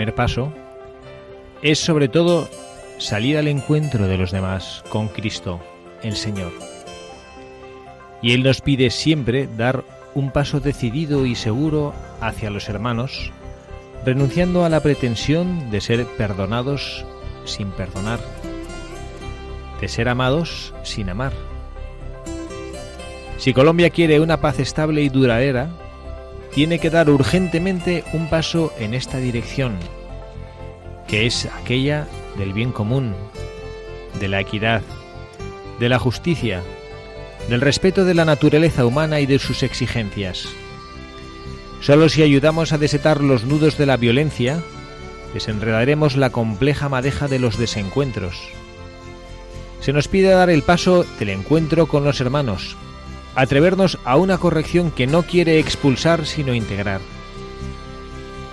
Primer paso es sobre todo salir al encuentro de los demás con Cristo, el Señor. Y Él nos pide siempre dar un paso decidido y seguro hacia los hermanos, renunciando a la pretensión de ser perdonados sin perdonar, de ser amados sin amar. Si Colombia quiere una paz estable y duradera, tiene que dar urgentemente un paso en esta dirección, que es aquella del bien común, de la equidad, de la justicia, del respeto de la naturaleza humana y de sus exigencias. Solo si ayudamos a desetar los nudos de la violencia, desenredaremos la compleja madeja de los desencuentros. Se nos pide dar el paso del encuentro con los hermanos, atrevernos a una corrección que no quiere expulsar sino integrar.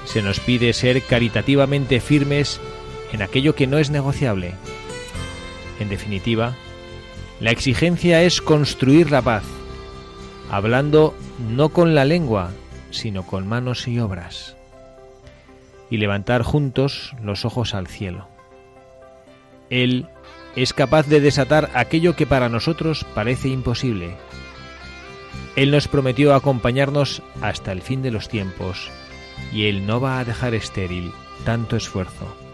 Se nos pide ser caritativamente firmes en aquello que no es negociable. En definitiva, la exigencia es construir la paz, hablando no con la lengua, sino con manos y obras, y levantar juntos los ojos al cielo. Él es capaz de desatar aquello que para nosotros parece imposible. Él nos prometió acompañarnos hasta el fin de los tiempos, y Él no va a dejar estéril tanto esfuerzo.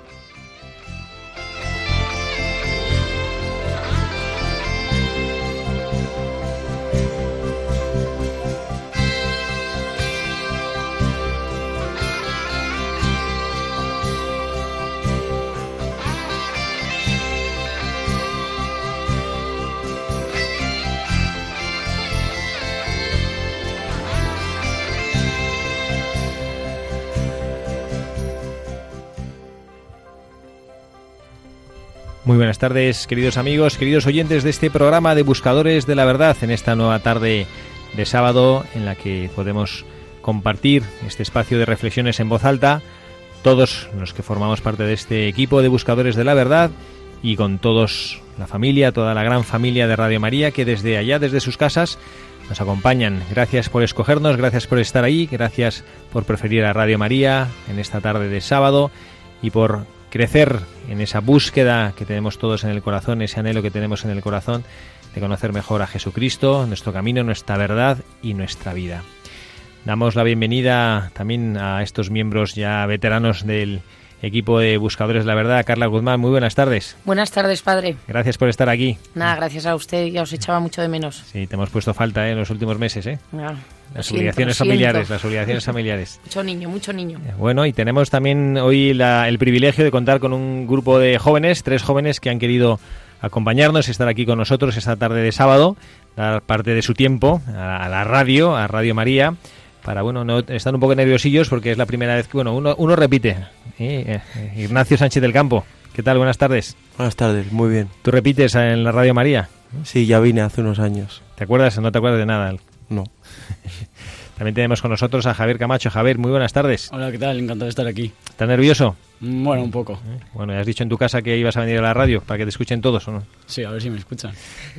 Muy buenas tardes, queridos amigos, queridos oyentes de este programa de Buscadores de la Verdad, en esta nueva tarde de sábado en la que podemos compartir este espacio de reflexiones en voz alta, todos los que formamos parte de este equipo de Buscadores de la Verdad y con todos la familia, toda la gran familia de Radio María que desde allá, desde sus casas, nos acompañan. Gracias por escogernos, gracias por estar ahí, gracias por preferir a Radio María en esta tarde de sábado y por crecer en esa búsqueda que tenemos todos en el corazón, ese anhelo que tenemos en el corazón de conocer mejor a Jesucristo, nuestro camino, nuestra verdad y nuestra vida. Damos la bienvenida también a estos miembros ya veteranos del equipo de Buscadores la Verdad. Carla Guzmán, muy buenas tardes. Buenas tardes, padre. Gracias por estar aquí. Nada, gracias a usted, ya os echaba mucho de menos. Sí, te hemos puesto falta ¿eh? en los últimos meses, ¿eh? Ah, Las siento, obligaciones familiares, las obligaciones familiares. Mucho niño, mucho niño. Bueno, y tenemos también hoy la- el privilegio de contar con un grupo de jóvenes, tres jóvenes que han querido acompañarnos, estar aquí con nosotros esta tarde de sábado, dar parte de su tiempo a, a la radio, a Radio María, para, bueno, no están un poco nerviosillos porque es la primera vez que, bueno, uno, uno repite. ¿eh? Eh, Ignacio Sánchez del Campo, ¿qué tal? Buenas tardes. Buenas tardes, muy bien. ¿Tú repites en la Radio María? Sí, ya vine hace unos años. ¿Te acuerdas o no te acuerdas de nada? No. También tenemos con nosotros a Javier Camacho. Javier, muy buenas tardes. Hola, ¿qué tal? Encantado de estar aquí. ¿Estás nervioso? Mm, Bueno, un poco. Bueno, ya has dicho en tu casa que ibas a venir a la radio para que te escuchen todos, ¿o no? Sí, a ver si me escuchan.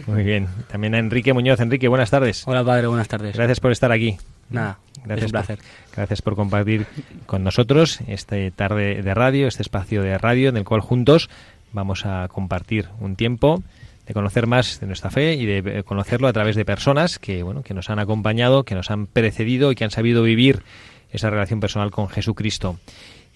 Muy bien. También a Enrique Muñoz. Enrique, buenas tardes. Hola padre, buenas tardes. Gracias por estar aquí. Nada, Gracias es un placer. Por, gracias por compartir con nosotros este tarde de radio, este espacio de radio en el cual juntos vamos a compartir un tiempo de conocer más de nuestra fe y de eh, conocerlo a través de personas que bueno que nos han acompañado, que nos han precedido y que han sabido vivir esa relación personal con Jesucristo.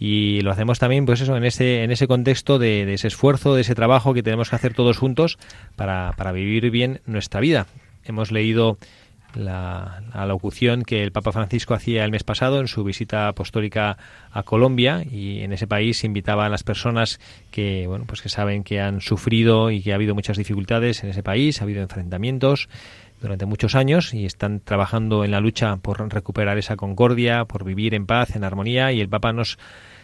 Y lo hacemos también, pues eso, en ese, en ese contexto de, de ese esfuerzo, de ese trabajo que tenemos que hacer todos juntos para, para vivir bien nuestra vida. Hemos leído la, la, locución que el Papa Francisco hacía el mes pasado en su visita apostólica a Colombia y en ese país invitaba a las personas que bueno pues que saben que han sufrido y que ha habido muchas dificultades en ese país, ha habido enfrentamientos durante muchos años y están trabajando en la lucha por recuperar esa concordia, por vivir en paz, en armonía y el Papa nos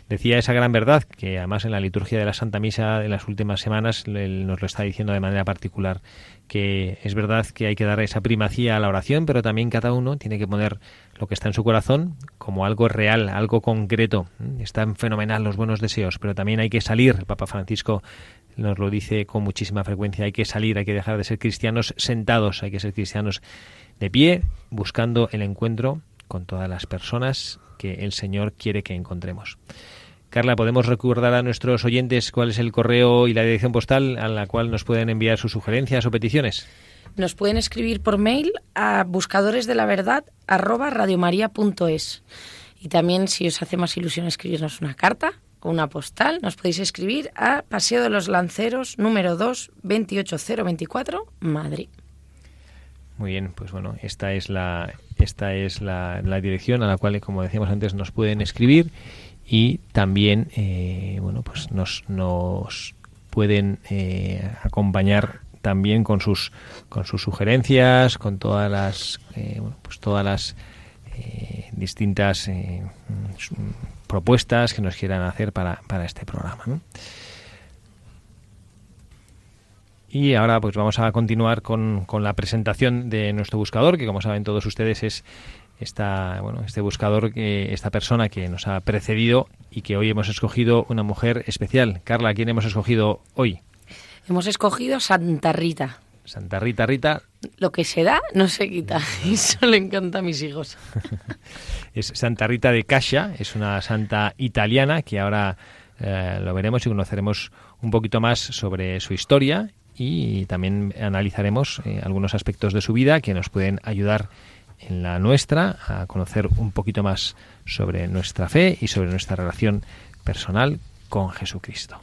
decía esa gran verdad que además en la liturgia de la Santa Misa en las últimas semanas él nos lo está diciendo de manera particular que es verdad que hay que dar esa primacía a la oración, pero también cada uno tiene que poner lo que está en su corazón como algo real, algo concreto. Están fenomenal los buenos deseos, pero también hay que salir. El Papa Francisco nos lo dice con muchísima frecuencia, hay que salir, hay que dejar de ser cristianos sentados, hay que ser cristianos de pie, buscando el encuentro con todas las personas que el Señor quiere que encontremos. Carla, ¿podemos recordar a nuestros oyentes cuál es el correo y la dirección postal a la cual nos pueden enviar sus sugerencias o peticiones? Nos pueden escribir por mail a buscadores de la verdad Y también, si os hace más ilusión escribirnos una carta o una postal, nos podéis escribir a Paseo de los Lanceros, número 2, 28024, Madrid. Muy bien, pues bueno, esta es la esta es la, dirección a la cual, como decíamos antes, nos pueden escribir y también eh, bueno pues nos, pueden eh, acompañar también con sus con sus sugerencias con todas las eh, pues todas las distintas eh, propuestas que nos quieran hacer para, para este programa ¿no? Y ahora pues vamos a continuar con, con, la presentación de nuestro buscador, que como saben todos ustedes es esta, bueno, este buscador, que, esta persona que nos ha precedido y que hoy hemos escogido una mujer especial. Carla, ¿quién hemos escogido hoy? Hemos escogido Santa Rita. Santa Rita, Rita. Lo que se da no se quita. Y eso le encanta a mis hijos. es Santa Rita de Cascia, es una santa italiana que ahora eh, lo veremos y conoceremos un poquito más sobre su historia y también analizaremos eh, algunos aspectos de su vida que nos pueden ayudar en la nuestra, a conocer un poquito más sobre nuestra fe y sobre nuestra relación personal con Jesucristo.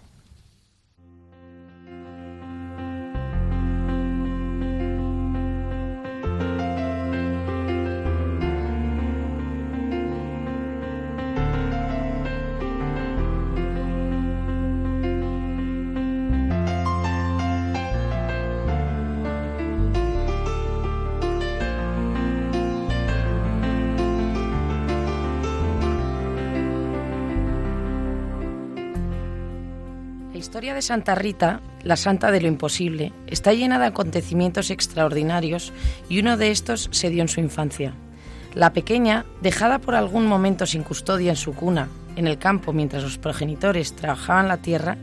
Historia de Santa Rita, la santa de lo imposible, está llena de acontecimientos extraordinarios y uno de estos se dio en su infancia. La pequeña, dejada por algún momento sin custodia en su cuna, en el campo mientras los progenitores trabajaban la tierra,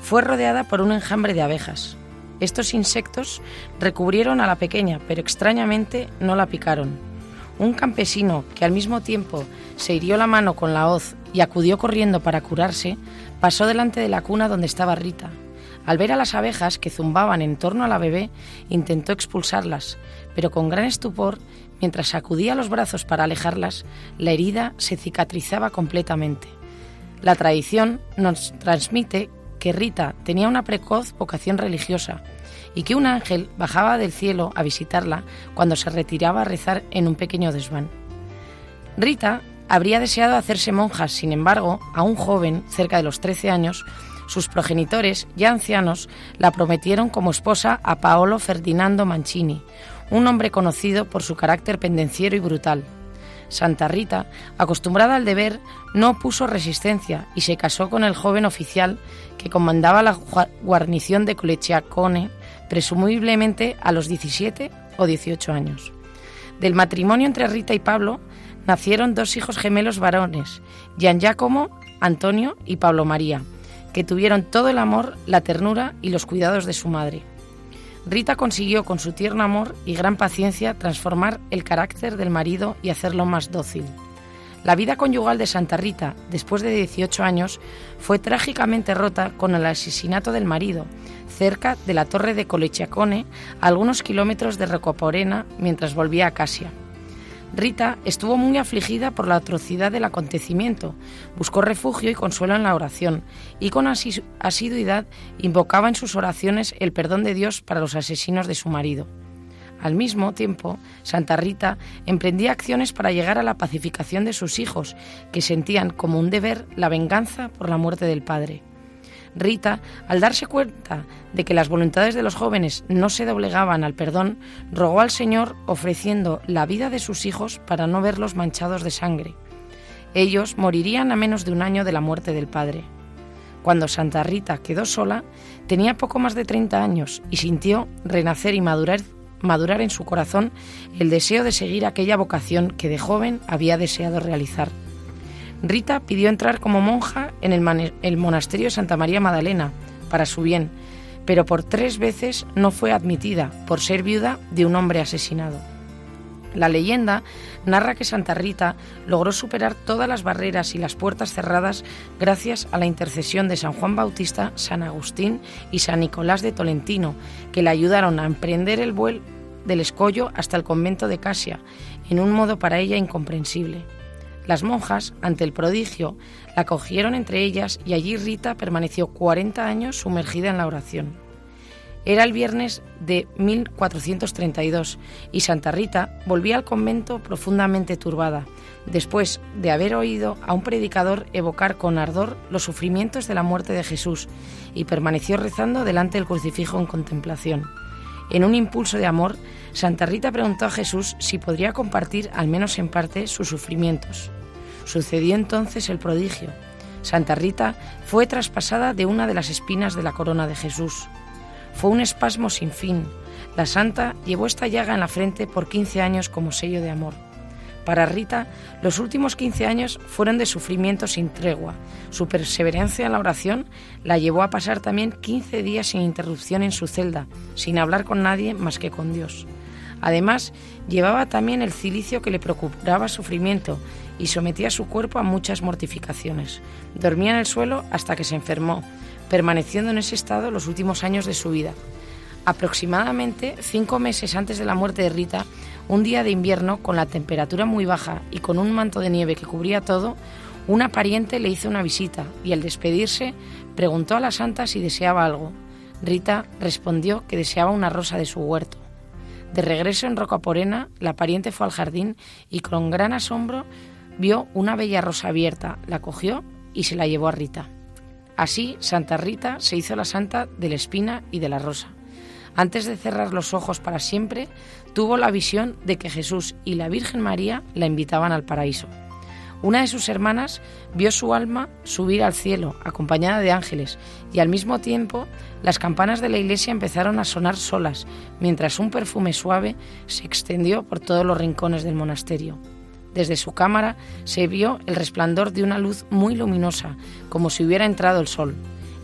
fue rodeada por un enjambre de abejas. Estos insectos recubrieron a la pequeña, pero extrañamente no la picaron. Un campesino que al mismo tiempo se hirió la mano con la hoz y acudió corriendo para curarse, pasó delante de la cuna donde estaba Rita. Al ver a las abejas que zumbaban en torno a la bebé, intentó expulsarlas, pero con gran estupor, mientras sacudía los brazos para alejarlas, la herida se cicatrizaba completamente. La tradición nos transmite que Rita tenía una precoz vocación religiosa y que un ángel bajaba del cielo a visitarla cuando se retiraba a rezar en un pequeño desván. Rita habría deseado hacerse monja, sin embargo, a un joven, cerca de los 13 años, sus progenitores, ya ancianos, la prometieron como esposa a Paolo Ferdinando Mancini, un hombre conocido por su carácter pendenciero y brutal. Santa Rita, acostumbrada al deber, no opuso resistencia y se casó con el joven oficial que comandaba la guarnición de Collegiacone, presumiblemente a los 17 o 18 años. Del matrimonio entre Rita y Pablo nacieron dos hijos gemelos varones, Gian Giacomo, Antonio y Pablo María, que tuvieron todo el amor, la ternura y los cuidados de su madre. Rita consiguió con su tierno amor y gran paciencia transformar el carácter del marido y hacerlo más dócil. La vida conyugal de Santa Rita, después de 18 años, fue trágicamente rota con el asesinato del marido, cerca de la torre de Colechiacone, a algunos kilómetros de Recoporena, mientras volvía a Casia. Rita estuvo muy afligida por la atrocidad del acontecimiento, buscó refugio y consuelo en la oración, y con asi- asiduidad invocaba en sus oraciones el perdón de Dios para los asesinos de su marido. Al mismo tiempo, Santa Rita emprendía acciones para llegar a la pacificación de sus hijos, que sentían como un deber la venganza por la muerte del padre. Rita, al darse cuenta de que las voluntades de los jóvenes no se doblegaban al perdón, rogó al Señor ofreciendo la vida de sus hijos para no verlos manchados de sangre. Ellos morirían a menos de un año de la muerte del padre. Cuando Santa Rita quedó sola, tenía poco más de 30 años y sintió renacer y madurar, madurar en su corazón el deseo de seguir aquella vocación que de joven había deseado realizar. Rita pidió entrar como monja en el, monasterio de Santa María Magdalena para su bien, pero por tres veces no fue admitida por ser viuda de un hombre asesinado. La leyenda narra que Santa Rita logró superar todas las barreras y las puertas cerradas gracias a la intercesión de San Juan Bautista, San Agustín y San Nicolás de Tolentino, que le ayudaron a emprender el vuelo del escollo hasta el convento de Casia, en un modo para ella incomprensible. Las monjas, ante el prodigio, la acogieron entre ellas y allí Rita permaneció 40 años sumergida en la oración. Era el viernes de 1432 y Santa Rita volvía al convento profundamente turbada, después de haber oído a un predicador evocar con ardor los sufrimientos de la muerte de Jesús y permaneció rezando delante del crucifijo en contemplación. En un impulso de amor, Santa Rita preguntó a Jesús si podría compartir, al menos en parte, sus sufrimientos. Sucedió entonces el prodigio. Santa Rita fue traspasada de una de las espinas de la corona de Jesús. Fue un espasmo sin fin. La santa llevó esta llaga en la frente por 15 años como sello de amor. Para Rita, los últimos 15 años fueron de sufrimiento sin tregua. Su perseverancia en la oración la llevó a pasar también 15 días sin interrupción en su celda, sin hablar con nadie más que con Dios. Además, llevaba también el cilicio que le procuraba sufrimiento y sometía su cuerpo a muchas mortificaciones. Dormía en el suelo hasta que se enfermó, permaneciendo en ese estado los últimos años de su vida. Aproximadamente cinco meses antes de la muerte de Rita, un día de invierno, con la temperatura muy baja y con un manto de nieve que cubría todo, una pariente le hizo una visita y al despedirse preguntó a la santa si deseaba algo. Rita respondió que deseaba una rosa de su huerto. De regreso en Rocaporena, la pariente fue al jardín y con gran asombro vio una bella rosa abierta, la cogió y se la llevó a Rita. Así, Santa Rita se hizo la santa de la espina y de la rosa. Antes de cerrar los ojos para siempre, tuvo la visión de que Jesús y la Virgen María la invitaban al paraíso. Una de sus hermanas vio su alma subir al cielo, acompañada de ángeles, y al mismo tiempo las campanas de la iglesia empezaron a sonar solas, mientras un perfume suave se extendió por todos los rincones del monasterio. Desde su cámara se vio el resplandor de una luz muy luminosa, como si hubiera entrado el sol.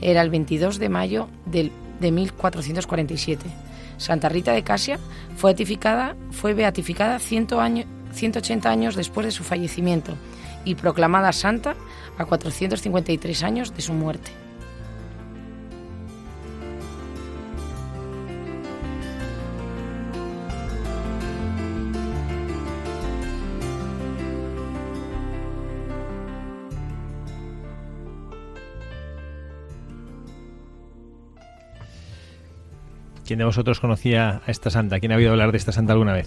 Era el 22 de mayo de 1447. Santa Rita de Casia fue beatificada, fue beatificada 100 año- 180 años después de su fallecimiento y proclamada santa a 453 años de su muerte. ¿Quién de vosotros conocía a esta santa? ¿Quién ha oído hablar de esta santa alguna vez?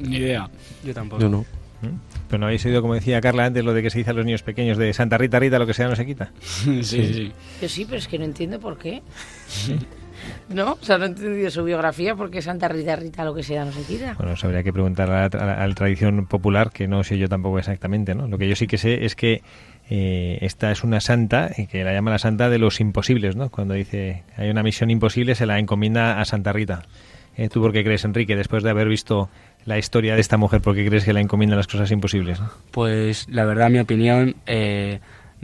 Ni idea. Yo tampoco. Yo no. ¿Mm? Pero no habéis oído, como decía Carla antes, lo de que se dice a los niños pequeños de Santa Rita, Rita, lo que sea no se quita. sí, sí. Yo sí, pero es que no entiendo por qué. ¿No? O sea, no he entendido su biografía porque Santa Rita Rita lo que sea no se quita. Bueno, eso habría que preguntar a la, a la- a la tradición popular, que no sé yo tampoco exactamente, ¿no? Lo que yo sí que sé es que eh, esta es una santa, que la llama la santa de los imposibles, ¿no? Cuando dice hay una misión imposible, se la encomienda a Santa Rita. Eh, ¿Tú por qué crees, Enrique, después de haber visto la historia de esta mujer, por qué crees que la encomienda las cosas imposibles? Pues la verdad, mi opinión, eh,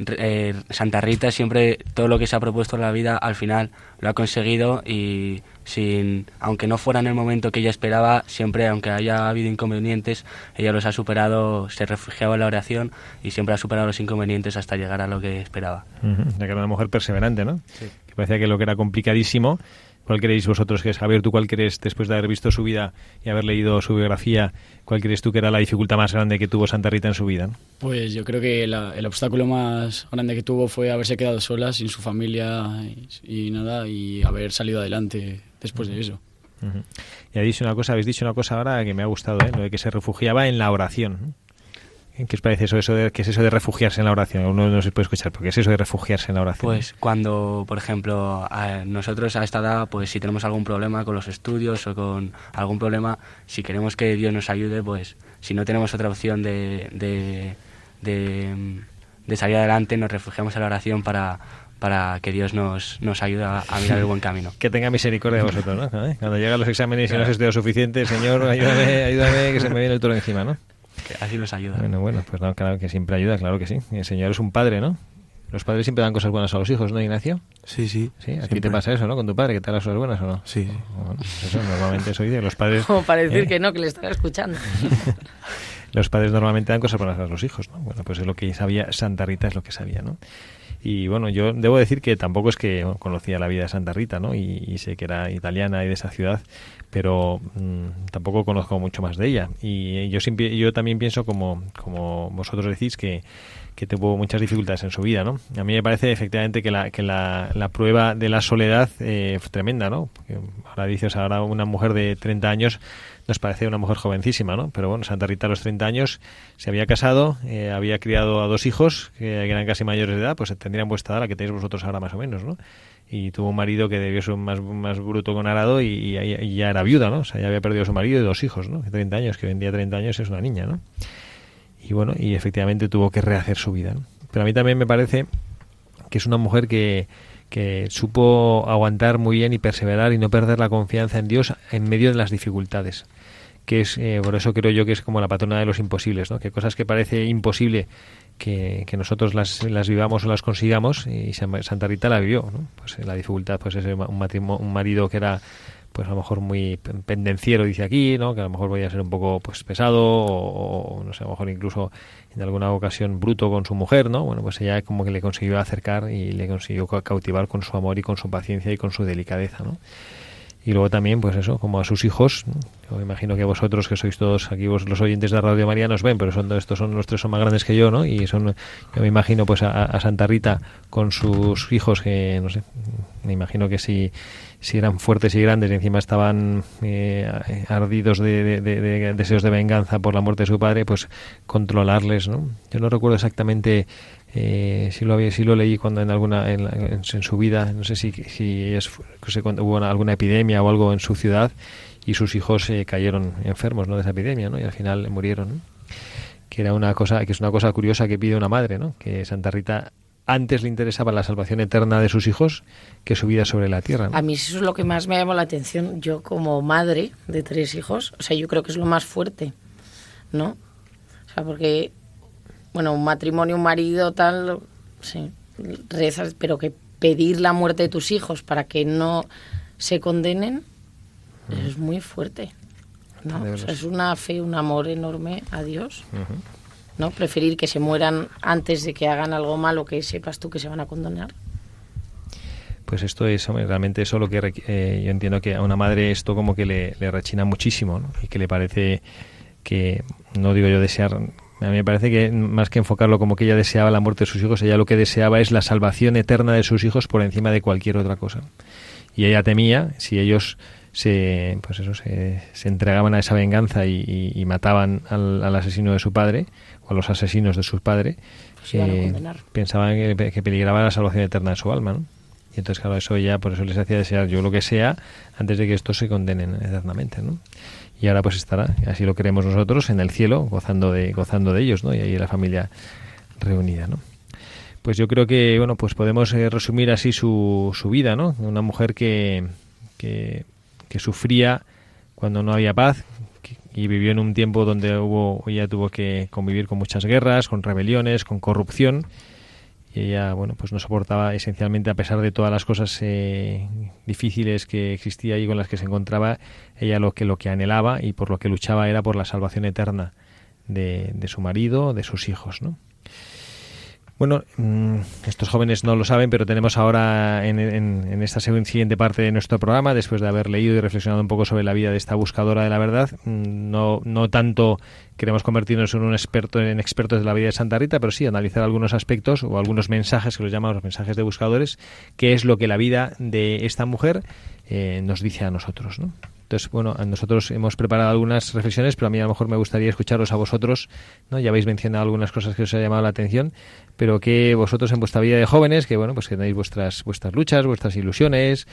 eh, Santa Rita siempre todo lo que se ha propuesto en la vida al final lo ha conseguido y sin aunque no fuera en el momento que ella esperaba, siempre aunque haya habido inconvenientes, ella los ha superado, se refugiaba en la oración y siempre ha superado los inconvenientes hasta llegar a lo que esperaba. Ya que era una mujer perseverante, ¿no? Que parecía que lo que era complicadísimo, ¿Cuál creéis vosotros que es? Javier, ¿tú cuál crees, después de haber visto su vida y haber leído su biografía, cuál crees tú que era la dificultad más grande que tuvo Santa Rita en su vida? Pues yo creo que la- el obstáculo más grande que tuvo fue haberse quedado sola, sin su familia y, y nada, y haber salido adelante después de eso. Y habéis dicho una cosa, habéis dicho una cosa ahora que me ha gustado, ¿eh? lo de que se refugiaba en la oración. ¿Qué os parece eso, eso de, qué es eso de refugiarse en la oración? Uno no se puede escuchar, porque es eso de refugiarse en la oración? Pues cuando, por ejemplo, a nosotros a esta edad, pues si tenemos algún problema con los estudios o con algún problema, si queremos que Dios nos ayude, pues si no tenemos otra opción de, de, de, de salir adelante, nos refugiamos en la oración para, para que Dios nos, nos ayude a, a mirar el buen camino. que tenga misericordia de vosotros, ¿no? ¿Eh? Cuando llegan los exámenes y no has estudiado suficiente, Señor, ayúdame, ayúdame, que se me viene el toro encima, ¿no? Así nos ayuda. Bueno, bueno, pues no, claro que siempre ayuda, claro que sí. El Señor es un padre, ¿no? Los padres siempre dan cosas buenas a los hijos, ¿no, Ignacio? Sí, sí. Sí, a ti te pasa eso, ¿no? Con tu padre, que te da las cosas buenas o no. Sí, sí. Bueno, pues eso normalmente eso dice. Los padres, Como para decir ¿eh? que no, que le estaba escuchando. los padres normalmente dan cosas buenas a los hijos, ¿no? Bueno, pues es lo que sabía Santa Rita, es lo que sabía, ¿no? Y bueno, yo debo decir que tampoco es que bueno, conocía la vida de Santa Rita, ¿no? Y, y sé que era italiana y de esa ciudad, pero mm, tampoco conozco mucho más de ella. Y yo siempre, yo también pienso como, como vosotros decís que, que tuvo muchas dificultades en su vida, ¿no? A mí me parece efectivamente que la, que la, la prueba de la soledad eh, fue tremenda, ¿no? Porque ahora dices, ahora una mujer de 30 años nos parece una mujer jovencísima, ¿no? Pero bueno, Santa Rita a los 30 años se había casado, eh, había criado a dos hijos que eran casi mayores de edad, pues tendrían vuestra edad, la que tenéis vosotros ahora más o menos, ¿no? Y tuvo un marido que debió ser más, más bruto con arado y, ya era viuda, ¿no? O sea, ya había perdido su marido y dos hijos, ¿no? De 30 años, que hoy en día 30 años es una niña, ¿no? Y bueno, y efectivamente tuvo que rehacer su vida. Pero a mí también me parece que es una mujer que, que supo aguantar muy bien y perseverar y no perder la confianza en Dios en medio de las dificultades que es eh, por eso creo yo que es como la patrona de los imposibles, ¿no? que cosas que parece imposible que, que nosotros las, las vivamos o las consigamos y San- Santa Rita la vivió, ¿no? pues eh, la dificultad pues es un, un marido que era pues a lo mejor muy pen- pendenciero dice aquí, ¿no? que a lo mejor podía ser un poco pues pesado o, no sé, a lo mejor incluso en alguna ocasión bruto con su mujer, ¿no? Bueno, pues ella como que le consiguió acercar y le consiguió ca- cautivar con su amor y con su paciencia y con su delicadeza, ¿no? Y luego también, pues eso, como a sus hijos, yo me imagino que vosotros, que sois todos aquí, vos, los oyentes de Radio María, nos ven, pero son estos son los tres son más grandes que yo, ¿no? Y son, yo me imagino, pues a, Santa Rita con sus hijos, que no sé, me imagino que si, si eran fuertes y grandes y encima estaban eh, ardidos de deseos de venganza por la muerte de su padre, pues controlarles, ¿no? Yo no recuerdo exactamente eh, si lo había, si lo leí cuando en alguna en, en en su vida, no sé si, si sé, cuando hubo una- alguna epidemia o algo en su ciudad y sus hijos eh, cayeron enfermos, ¿no? De esa epidemia, ¿no? Y al final murieron, ¿no? Que era una cosa, que es una cosa curiosa que pide una madre, ¿no? Que Santa Rita antes le interesaba la salvación eterna de sus hijos que su vida sobre la tierra. A mí eso es lo que más me llamó la atención. Yo como madre de tres hijos, o sea, yo creo que es lo más fuerte, ¿no? O sea, porque, bueno, un matrimonio, un marido, tal, sí, rezas, pero que pedir la muerte de tus hijos para que no se condenen, es muy fuerte. ¿no? O sea, es una fe, un amor enorme a Dios. ¿no? Preferir que se mueran antes de que hagan algo malo que sepas tú que se van a condenar. Pues esto es realmente eso lo que eh, yo entiendo que a una madre esto como que le, le rechina muchísimo ¿no? y que le parece que no digo yo desear a mí me parece que más que enfocarlo como que ella deseaba la muerte de sus hijos ella lo que deseaba es la salvación eterna de sus hijos por encima de cualquier otra cosa y ella temía si ellos se pues eso se, se entregaban a esa venganza y, y- y mataban al, al asesino de su padre o a los asesinos de su padre Pues eh, pensaban que, que peligraba la salvación eterna de su alma ¿no? y entonces claro eso ya por eso les hacía desear yo lo que sea antes de que estos se condenen eternamente ¿no? Y ahora pues estará así lo queremos nosotros en el cielo gozando de gozando de ellos ¿no? y ahí la familia reunida ¿no? pues yo creo que bueno pues podemos eh, resumir así su, su vida no una mujer que, que sufría cuando no había paz y vivió en un tiempo donde hubo ella tuvo que convivir con muchas guerras con rebeliones con corrupción y ella bueno pues no soportaba esencialmente a pesar de todas las cosas eh, difíciles que existía y con las que se encontraba ella lo que lo que anhelaba y por lo que luchaba era por la salvación eterna de, de su marido de sus hijos no Bueno, mm, estos jóvenes no lo saben, pero tenemos ahora en, en- en esta siguiente parte de nuestro programa, después de haber leído y reflexionado un poco sobre la vida de esta buscadora de la verdad, mm, no, no tanto queremos convertirnos en un experto en expertos de la vida de Santa Rita, pero sí analizar algunos aspectos o algunos mensajes que los llamamos mensajes de buscadores, que es lo que la vida de esta mujer eh, nos dice a nosotros, ¿no? Entonces, bueno, nosotros hemos preparado algunas reflexiones, pero a mí a lo mejor me gustaría escucharos a vosotros, ¿no? Ya habéis mencionado algunas cosas que os ha llamado la atención, pero que vosotros en vuestra vida de jóvenes, que bueno, pues que tenéis vuestras vuestras luchas, vuestras ilusiones,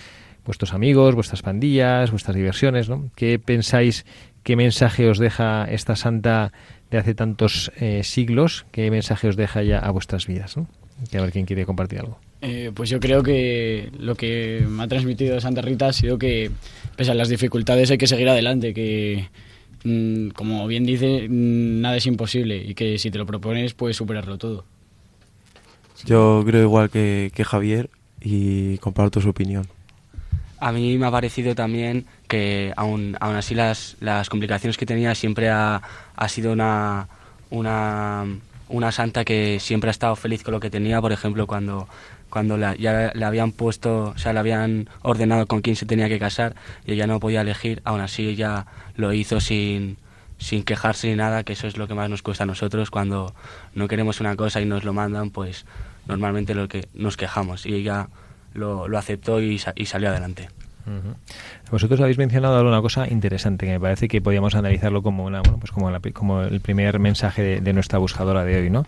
vuestros amigos, vuestras pandillas, vuestras diversiones, ¿no? ¿Qué pensáis, qué mensaje os deja esta santa de hace tantos eh, siglos? ¿Qué mensaje os deja ya a vuestras vidas, ¿no? Que a ver quién quiere compartir algo. Eh, pues yo creo que lo que me ha transmitido Santa Rita ha sido que, pese a las dificultades, hay que seguir adelante, que, mm, como bien dice, mm, nada es imposible y que si te lo propones, puedes superarlo todo. Yo creo igual que, que Javier y comparto su opinión. A mí me ha parecido también que aún, aún así las, las complicaciones que tenía siempre ha, ha sido una, una, una santa que siempre ha estado feliz con lo que tenía. Por ejemplo, cuando, cuando la- ya le habían puesto, o sea, le habían ordenado con quién se tenía que casar y ella no podía elegir, aún así ella lo hizo sin, sin quejarse ni nada, que eso es lo que más nos cuesta a nosotros. Cuando no queremos una cosa y nos lo mandan, pues normalmente lo que nos quejamos y ella lo, lo aceptó y, y salió adelante. Vosotros habéis mencionado alguna cosa interesante que me parece que podíamos analizarlo como una, bueno, pues como, la como el primer mensaje de, de nuestra buscadora de hoy, ¿no?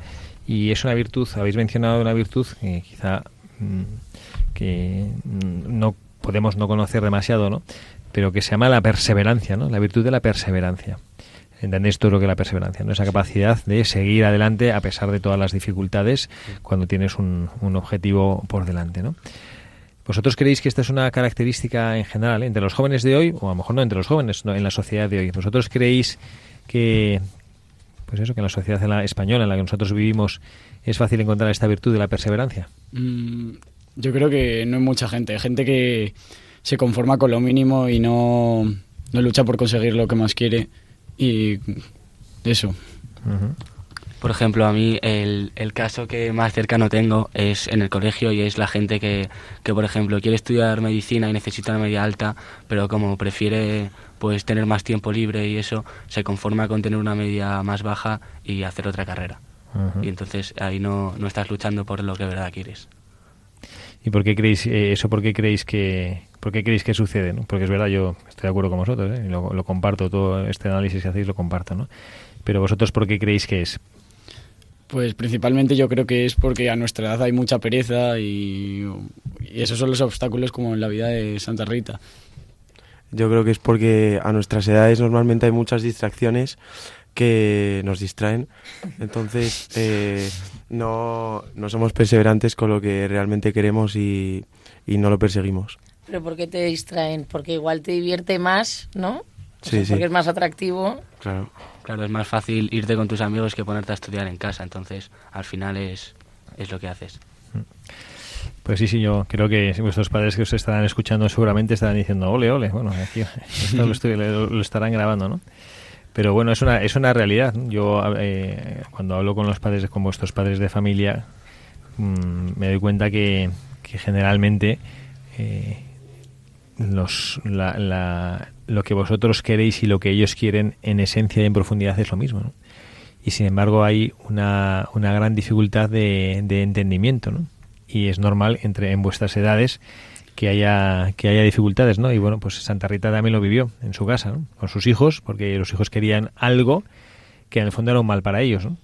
Y es una virtud. Habéis mencionado una virtud que quizá que mm, no podemos no conocer demasiado, ¿no? Pero que se llama la perseverancia, ¿no? La virtud de la perseverancia. ¿Entendéis todo lo que es la perseverancia? ¿no? Esa capacidad de seguir adelante a pesar de todas las dificultades cuando tienes un, un objetivo por delante, ¿no? ¿Vosotros creéis que esta es una característica en general entre los jóvenes de hoy, o a lo mejor no entre los jóvenes, no, en la sociedad de hoy? ¿Vosotros creéis que, pues eso, que en la sociedad en la española en la que nosotros vivimos es fácil encontrar esta virtud de la perseverancia? Mm, yo creo que no hay mucha gente. Hay gente que se conforma con lo mínimo y no, no lucha por conseguir lo que más quiere. Y eso. Por ejemplo, a mí el, el caso que más cercano tengo es en el colegio y es la gente que, que, por ejemplo, quiere estudiar medicina y necesita una media alta, pero como prefiere pues tener más tiempo libre y eso, se conforma con tener una media más baja y hacer otra carrera. Ujú. Y entonces ahí no, no estás luchando por lo que de verdad quieres. ¿Y por qué creéis eh, eso? ¿Por qué creéis que por qué creéis que sucede? ¿no? Porque es verdad, yo estoy de acuerdo con vosotros, ¿eh? lo, lo comparto todo este análisis que hacéis lo comparto, ¿no? Pero vosotros por qué creéis que es? Pues principalmente yo creo que es porque a nuestra edad hay mucha pereza y, y esos son los obstáculos como en la vida de Santa Rita. Yo creo que es porque a nuestras edades normalmente hay muchas distracciones que nos distraen. Entonces, eh, no, no somos perseverantes con lo que realmente queremos y, y no lo perseguimos. ¿Pero por qué te distraen? Porque igual te divierte más, ¿no? O Sí, sea, sí. Porque es más atractivo. Claro. Claro, es más fácil irte con tus amigos que ponerte a estudiar en casa, entonces al final es, es lo que haces. Pues sí, sí, yo creo que vuestros padres que os estarán escuchando seguramente estarán diciendo, ole, ole, bueno, aquí, esto lo, estoy- lo- lo estarán grabando, ¿no? Pero bueno, es una, es una realidad. Yo eh, cuando hablo con los padres, con vuestros padres de familia, mm, me doy cuenta que, que generalmente eh, los, la, la- lo que vosotros queréis y lo que ellos quieren en esencia y en profundidad es lo mismo. Y sin embargo hay una, una gran dificultad de, de entendimiento, ¿no? Y es normal entre en vuestras edades que haya que haya dificultades, ¿no? Y bueno, pues Santa Rita también lo vivió en su casa, ¿no? Con sus hijos, porque los hijos querían algo que en el fondo era un mal para ellos, ¿no?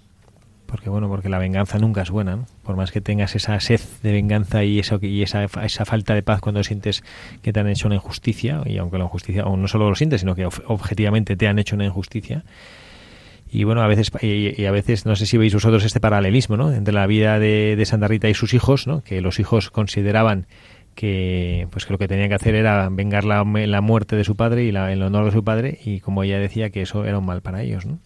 Porque bueno, porque la venganza nunca es buena, ¿no? Por más que tengas esa sed de venganza y eso y esa, esa falta de paz cuando sientes que te han hecho una injusticia y aunque la injusticia o no solo lo sientes, sino que ob- objetivamente te han hecho una injusticia. Y bueno, a veces y, y a veces no sé si veis vosotros este paralelismo, ¿no? Entre la vida de, de Santa Rita y sus hijos, ¿no? Que los hijos consideraban que pues que lo que tenían que hacer era vengar la, la muerte de su padre y la- el honor de su padre y como ella decía que eso era un mal para ellos, ¿no?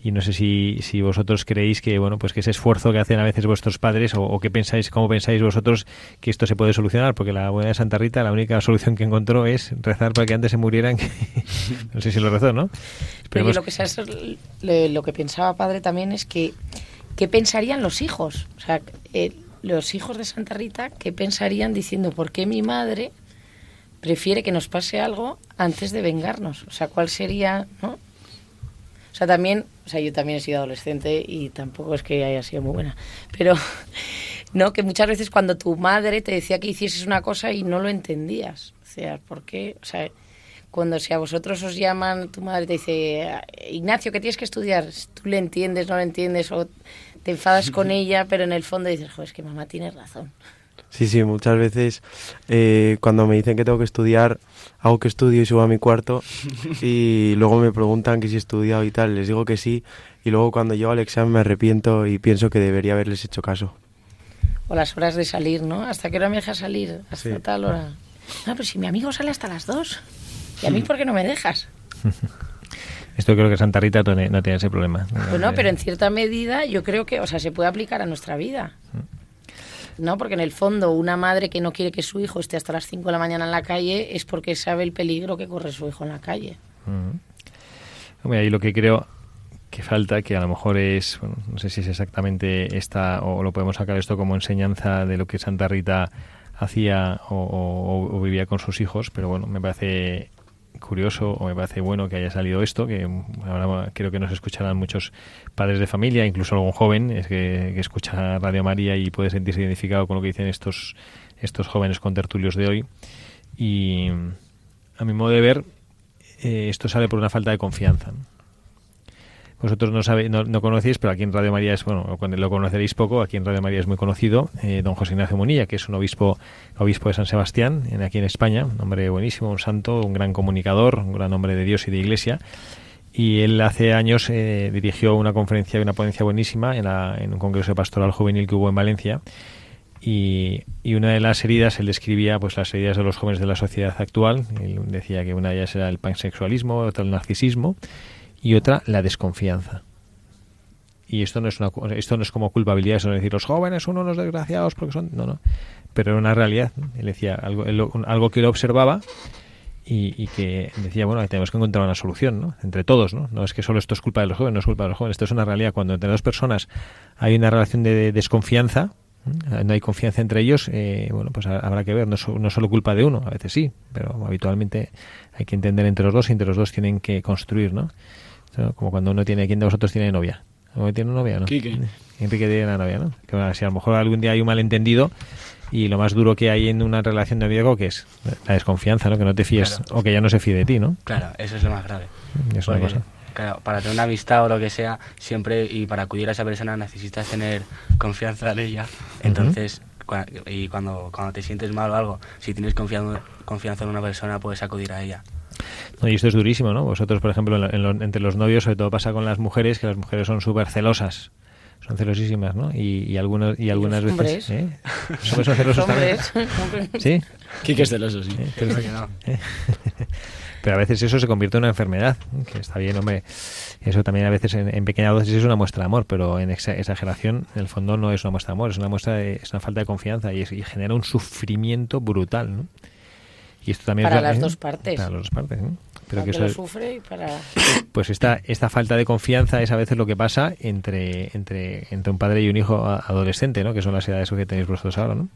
y no sé si, si vosotros creéis que bueno pues que ese esfuerzo que hacen a veces vuestros padres o, o qué pensáis cómo pensáis vosotros que esto se puede solucionar porque la buena de Santa Rita la única solución que encontró es rezar para que antes se murieran que- no sé si lo rezó no Pero lo que, lo que pensaba padre también es que ¿qué pensarían los hijos? O sea, eh, los hijos de Santa Rita, ¿qué pensarían diciendo por qué mi madre prefiere que nos pase algo antes de vengarnos? O sea, ¿cuál sería, no? O sea, también, o sea, yo también he sido adolescente y tampoco es que haya sido muy buena, pero no que muchas veces cuando tu madre te decía que hicieses una cosa y no lo entendías, o sea, ¿por qué? O sea, cuando si a vosotros os llaman, tu madre te dice, Ignacio, que tienes que estudiar, tú le entiendes, no lo entiendes, o te enfadas con ella, pero en el fondo dices, joder, es que mamá tiene razón. Sí, sí, muchas veces eh, cuando me dicen que tengo que estudiar, hago que estudio y subo a mi cuarto y luego me preguntan que si he estudiado y tal, les digo que sí y luego cuando llego al examen me arrepiento y pienso que debería haberles hecho caso. O las horas de salir, ¿no? ¿Hasta qué hora me dejas salir? Hasta Sí. tal hora. No, pero si mi amigo sale hasta las dos. ¿Y a mí por qué no me dejas? Esto creo que Santa Rita no tiene, ese problema. Bueno, pero en cierta medida yo creo que, o sea, se puede aplicar a nuestra vida. ¿No? Porque en el fondo una madre que no quiere que su hijo esté hasta las 5 de la mañana en la calle es porque sabe el peligro que corre su hijo en la calle. Hombre, ahí lo que creo que falta, que a lo mejor es, bueno, no sé si es exactamente esta, o lo podemos sacar esto como enseñanza de lo que Santa Rita hacía o, o- o vivía con sus hijos, pero bueno, me parece curioso o me parece bueno que haya salido esto, que ahora creo que nos escucharán muchos padres de familia, incluso algún joven es que, escucha Radio María y puede sentirse identificado con lo que dicen estos, estos jóvenes contertulios de hoy. Y a mi modo de ver, eh, esto sale por una falta de confianza. Vosotros no, sabe, no, no conocéis, pero aquí en Radio María es, bueno, lo conoceréis poco, aquí en Radio María es muy conocido, eh, don José Ignacio Munilla, que es un obispo, obispo de San Sebastián, en, aquí en España, un hombre buenísimo, un santo, un gran comunicador, un gran hombre de Dios y de Iglesia. Y él hace años eh, dirigió una conferencia y una ponencia buenísima en, en un congreso pastoral juvenil que hubo en Valencia. Y, y una de las heridas, él describía pues las heridas de los jóvenes de la sociedad actual. Decía que una de ellas era el pansexualismo, otra el narcisismo y otra la desconfianza. Y esto no es una, esto no es como culpabilidad, eso no es decir los jóvenes son unos desgraciados porque son no no, pero era una realidad. Él decía algo él algo que él observaba y, y que decía bueno tenemos que encontrar una solución, ¿no? Entre todos, ¿no? No es que solo esto es culpa de los jóvenes, no es culpa de los jóvenes, esto es una realidad. Cuando entre dos personas hay una relación de desconfianza, no hay confianza entre ellos, eh, bueno, pues ha- habrá que ver, no no es solo culpa de uno, a veces sí, pero habitualmente hay que entender entre los dos y entre los dos tienen que construir, ¿no? Como cuando uno tiene, ¿quién de vosotros tiene novia? ¿O tiene novia, no? Quique. Enrique tiene una novia, ¿no? Que bueno, si a lo mejor algún día hay un malentendido y lo más duro que hay en una relación de noviazgo que es la desconfianza, ¿no? Que no te fíes Claro. o que ya no se fíe de ti, ¿no? Claro, eso es lo más grave. Es una cosa. claro, para tener una amistad o lo que sea, siempre y para acudir a esa persona necesitas tener confianza en ella. Entonces, cua- y cuando, cuando te sientes mal o algo, si tienes confianza, confianza en una persona, puedes acudir a ella. No, y esto es durísimo, ¿no? Vosotros, por ejemplo, en lo- en lo- entre los novios, sobre todo pasa con las mujeres, que las mujeres son súper celosas. Son celosísimas, ¿no? Y, y algunas, y algunas los veces... hombres? ¿eh? ¿Los hombres son celosos también? Hombres. ¿Sí? Quique es celoso, sí. ¿Eh? No. Pero a veces eso se convierte en una enfermedad, que está bien, hombre. Eso también a veces en, en pequeña dosis es una muestra de amor, pero en exa- exageración, en el fondo no es una muestra de amor, es una muestra de, es una falta de confianza y, es- y genera un sufrimiento brutal, ¿no? Y esto también Para las ¿eh? dos partes. Para las dos partes, ¿eh? Pero Para que que lo sufre y para... pues esta, esta falta de confianza es a veces lo que pasa entre, entre, entre un padre y un hijo adolescente, ¿no? Que son las edades que tenéis vosotros ahora, ¿no?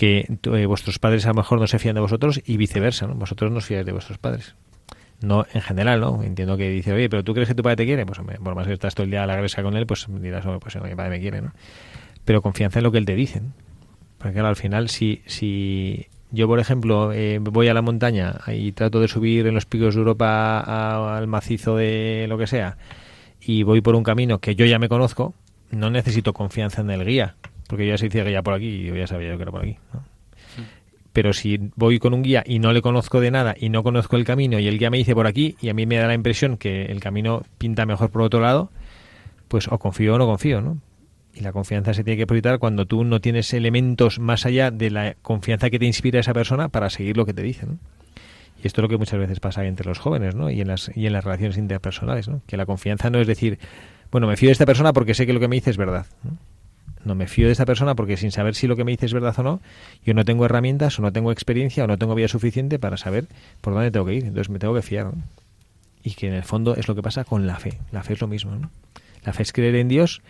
Que eh, vuestros padres a lo mejor no se fían de vosotros y viceversa, ¿no? Vosotros no os fiáis de vuestros padres. No en general, ¿no? Entiendo que dice, oye, pero ¿tú crees que tu padre te quiere? Pues hombre, por más que estás todo el día a la gresa con él, pues dirás, pues mi padre me quiere, ¿no? Pero confianza en lo que él te dice. Porque claro, al final, si, si yo, por ejemplo, eh, voy a la montaña y trato de subir en los picos de Europa al macizo de lo que sea, y voy por un camino que yo ya me conozco, no necesito confianza en el guía, porque yo ya se dice guía por aquí y yo ya sabía yo que era por aquí. ¿no? Pero si voy con un guía y no le conozco de nada y no conozco el camino y el guía me dice por aquí y a mí me da la impresión que el camino pinta mejor por otro lado, pues o confío o no confío, ¿no? Y la confianza se tiene que proyectar cuando tú no tienes elementos más allá de la confianza que te inspira esa persona para seguir lo que te dice, ¿no? Y esto es lo que muchas veces pasa entre los jóvenes, ¿no? Y en las, y en las relaciones interpersonales, ¿no? Que la confianza no es decir, bueno, me fío de esta persona porque sé que lo que me dice es verdad. ¿no? No me fío de esta persona porque sin saber si lo que me dice es verdad o no, yo no tengo herramientas o no tengo experiencia o no tengo vida suficiente para saber por dónde tengo que ir. Entonces me tengo que fiar. ¿no? Y que en el fondo es lo que pasa con la fe. La fe es lo mismo. ¿no? La fe es creer en Dios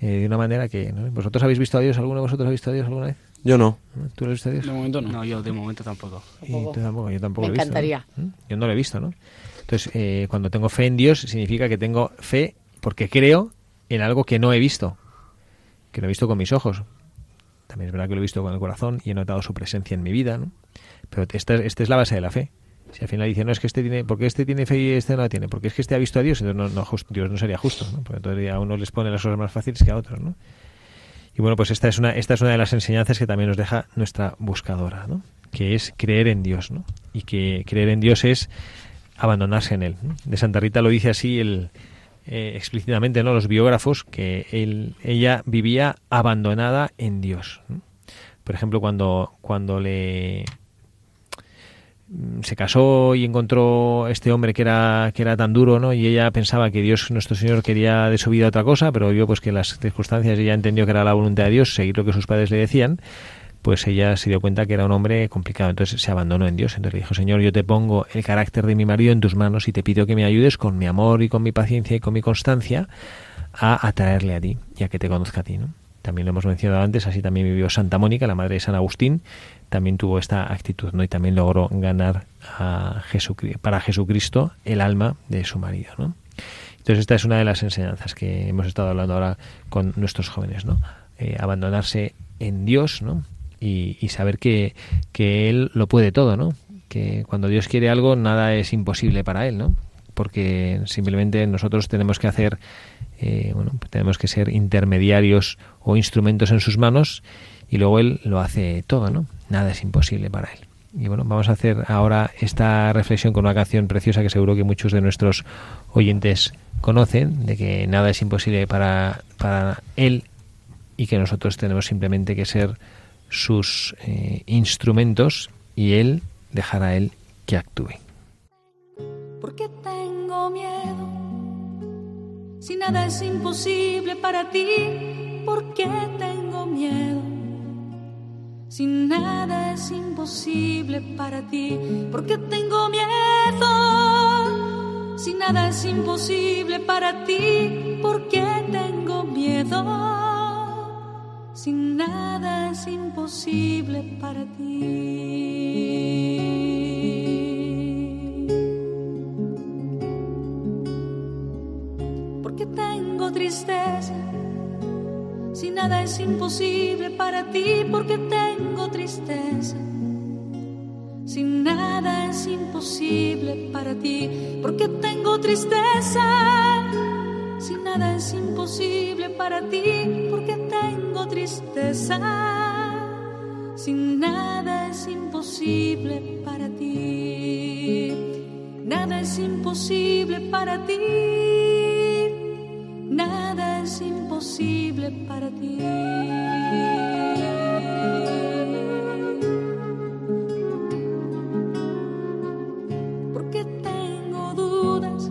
eh, de una manera que... ¿no? ¿Vosotros habéis visto a Dios? ¿Alguno de vosotros ha visto a Dios alguna vez? Yo no. ¿Tú lo has visto a Dios? De momento no. No, yo de momento tampoco. Y tú tampoco, yo tampoco Me lo he encantaría. ¿Mm? Yo no lo he visto, ¿no? Entonces, eh, cuando tengo fe en Dios, significa que tengo fe porque creo en algo que no he visto, que lo he visto con mis ojos. También es verdad que lo he visto con el corazón y he notado su presencia en mi vida, ¿no? Pero esta, esta es la base de la fe. Si al final dice, no, es que este tiene, porque este tiene fe y este no la tiene, porque es que este ha visto a Dios, entonces no, Dios no sería justo, ¿no? Porque entonces a uno les pone las cosas más fáciles que a otros, ¿no? Y bueno, pues esta es una, esta es una de las enseñanzas que también nos deja nuestra buscadora, ¿no? Que es creer en Dios, ¿no? Y que creer en Dios es abandonarse en Él. De Santa Rita lo dice así el, eh, explícitamente, ¿no? Los biógrafos, que él, ella vivía abandonada en Dios. Por ejemplo, cuando, cuando le mm, se casó y encontró este hombre que era que era tan duro, ¿no? Y ella pensaba que Dios nuestro Señor quería de su vida otra cosa, pero vio pues que las circunstancias ella entendió que era la voluntad de Dios, seguir lo que sus padres le decían, pues ella se dio cuenta que era un hombre complicado, entonces se abandonó en Dios, entonces le dijo, Señor, yo te pongo el carácter de mi marido en tus manos y te pido que me ayudes con mi amor y con mi paciencia y con mi constancia a atraerle a ti y a que te conozca a ti, ¿no? También lo hemos mencionado antes, así también vivió Santa Mónica, la madre de San Agustín, también tuvo esta actitud, ¿no? Y también logró ganar a Jesucri- para Jesucristo el alma de su marido, ¿no? Entonces esta es una de las enseñanzas que hemos estado hablando ahora con nuestros jóvenes, ¿no? Eh, abandonarse en Dios, ¿no? Y, y saber que, que Él lo puede todo, ¿no? Que cuando Dios quiere algo, nada es imposible para Él, ¿no? Porque simplemente nosotros tenemos que hacer, eh, bueno, tenemos que ser intermediarios o instrumentos en sus manos y luego Él lo hace todo, ¿no? Nada es imposible para Él. Y bueno, vamos a hacer ahora esta reflexión con una canción preciosa que seguro que muchos de nuestros oyentes conocen, de que nada es imposible para, para Él y que nosotros tenemos simplemente que ser sus eh, instrumentos y Él dejará a Él que actúe. porque tengo miedo. Si nada es imposible para ti, ¿por qué tengo miedo? Si nada es imposible para ti, ¿por qué tengo miedo? Si nada es imposible para ti, ¿por qué tengo miedo? Si nada es imposible para ti. porque tengo tristeza. Si nada es imposible para ti, porque tengo tristeza. Si nada es imposible para ti, porque tengo tristeza. Si nada es imposible para ti, porque tengo tristeza. Si nada es imposible para ti, nada es imposible para ti. Nada es imposible para ti. Porque tengo dudas.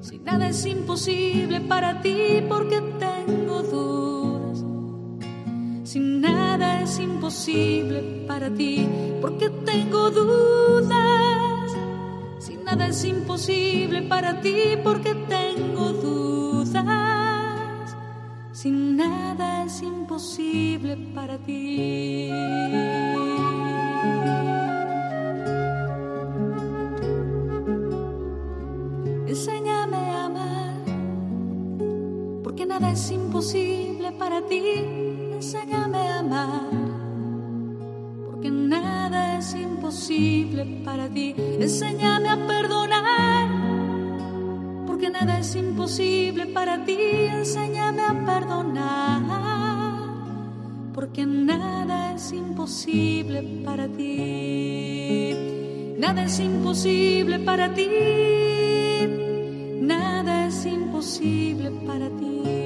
Si nada es imposible para ti, porque imposible para ti, porque tengo dudas. Si nada es imposible para ti, porque tengo dudas. Si nada es imposible para ti. Enséñame a amar, porque nada es imposible para ti. Enséñame para ti. Enséñame a perdonar, porque nada es imposible para ti. Enséñame a perdonar, porque nada es imposible para ti. Nada es imposible para ti. Nada es imposible para ti.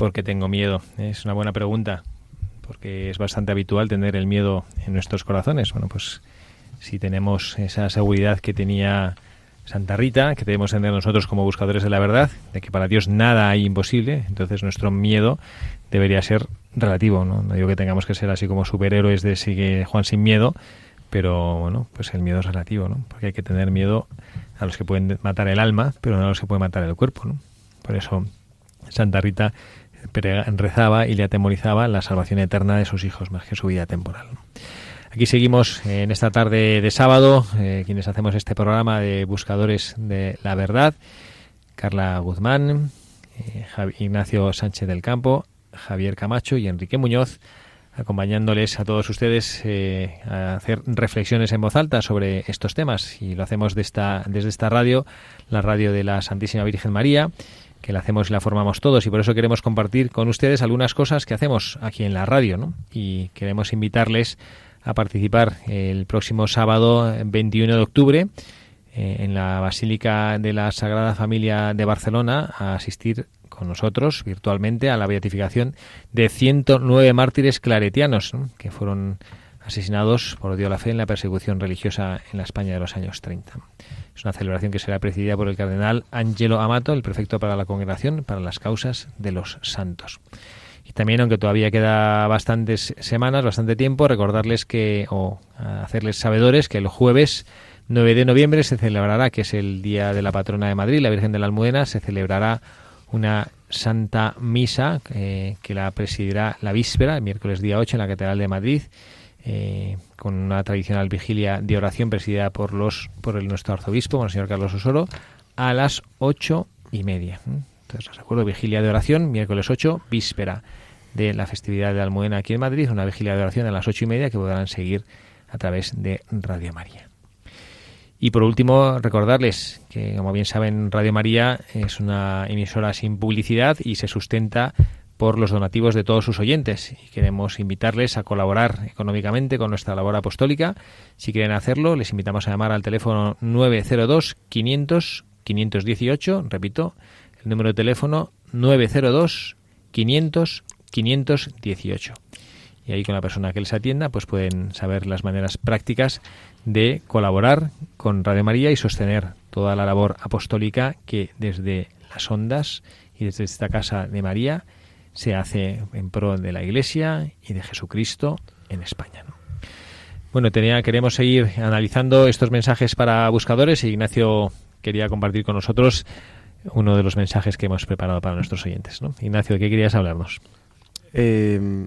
Porque tengo miedo? Es una buena pregunta, porque es bastante habitual tener el miedo en nuestros corazones. Bueno, pues si tenemos esa seguridad que tenía Santa Rita, que debemos tener nosotros como buscadores de la verdad, de que para Dios nada hay imposible, entonces nuestro miedo debería ser relativo, ¿no? No digo que tengamos que ser así como superhéroes de sigue Juan sin miedo, pero bueno, pues el miedo es relativo, ¿no? Porque hay que tener miedo a los que pueden matar el alma, pero no a los que pueden matar el cuerpo, ¿no? Por eso Santa Rita rezaba y le atemorizaba la salvación eterna de sus hijos más que su vida temporal. Aquí seguimos en esta tarde de sábado, eh, quienes hacemos este programa de Buscadores de la Verdad, Carla Guzmán, eh, Ignacio Sánchez del Campo, Javier Camacho y Enrique Muñoz, acompañándoles a todos ustedes eh, a hacer reflexiones en voz alta sobre estos temas. Y lo hacemos de esta, desde esta radio, la radio de la Santísima Virgen María, que la hacemos y la formamos todos y por eso queremos compartir con ustedes algunas cosas que hacemos aquí en la radio, ¿no? Y queremos invitarles a participar el próximo sábado 21 de octubre eh, en la Basílica de la Sagrada Familia de Barcelona a asistir con nosotros virtualmente a la beatificación de 109 mártires claretianos ¿no? que fueron asesinados por odio a la fe en la persecución religiosa en la España de los años 30. Es una celebración que será presidida por el cardenal Angelo Amato, el prefecto para la congregación para las causas de los santos. Y también, aunque todavía queda bastantes semanas, bastante tiempo, recordarles que, o hacerles sabedores que el jueves 9 de noviembre se celebrará, que es el día de la patrona de Madrid, la Virgen de la Almudena, se celebrará una Santa Misa eh, que la presidirá la víspera, el miércoles día 8, en la Catedral de Madrid, eh, con una tradicional vigilia de oración presidida por los por el nuestro arzobispo, Monseñor Carlos Osoro, a las ocho y media. Entonces, os recuerdo, vigilia de oración, miércoles 8, víspera de la festividad de Almudena aquí en Madrid, una vigilia de oración a las ocho y media que podrán seguir a través de Radio María. Y por último, recordarles que, como bien saben, Radio María es una emisora sin publicidad y se sustenta por los donativos de todos sus oyentes y queremos invitarles a colaborar económicamente con nuestra labor apostólica. Si quieren hacerlo, les invitamos a llamar al teléfono 902 500 518, repito, el número de teléfono 902 500 518. Y ahí con la persona que les atienda, pues pueden saber las maneras prácticas de colaborar con Radio María y sostener toda la labor apostólica que desde las ondas y desde esta casa de María se hace en pro de la Iglesia y de Jesucristo en España. ¿no? Bueno, queremos seguir analizando estos mensajes para buscadores y Ignacio quería compartir con nosotros uno de los mensajes que hemos preparado para nuestros oyentes. ¿no? Ignacio, ¿de qué querías hablarnos? Eh,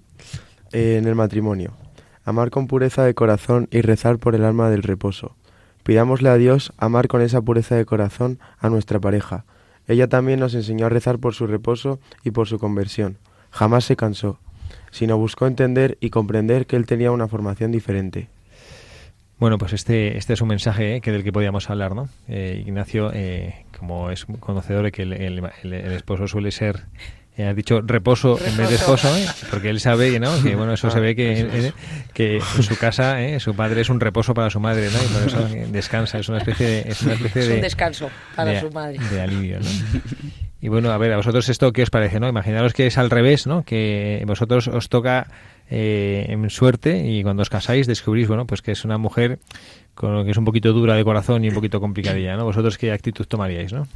en el matrimonio. Amar con pureza de corazón y rezar por el alma del reposo. Pidámosle a Dios amar con esa pureza de corazón a nuestra pareja, ella también nos enseñó a rezar por su reposo y por su conversión. Jamás se cansó, sino buscó entender y comprender que él tenía una formación diferente. Bueno, pues este, este es un mensaje eh, que del que podíamos hablar, ¿no? Eh, Ignacio, eh, como es conocedor de que el, el- el- el esposo suele ser, eh, has dicho reposo, en vez de esposo, ¿eh? porque él sabe ¿no? que bueno, eso se ve que, eh, que en su casa ¿eh? su padre es un reposo para su madre, ¿no? Y por eso eh, descansa, es una especie de, es una especie Es de, un descanso para de- su madre. de alivio, ¿no? Y bueno, a ver, a vosotros esto qué os parece, ¿no? Imaginaros que es al revés, ¿no? Que vosotros os toca eh, en suerte y cuando os casáis descubrís, bueno, pues que es una mujer con lo que es un poquito dura de corazón y un poquito complicadilla, ¿no? Vosotros qué actitud tomaríais, ¿no?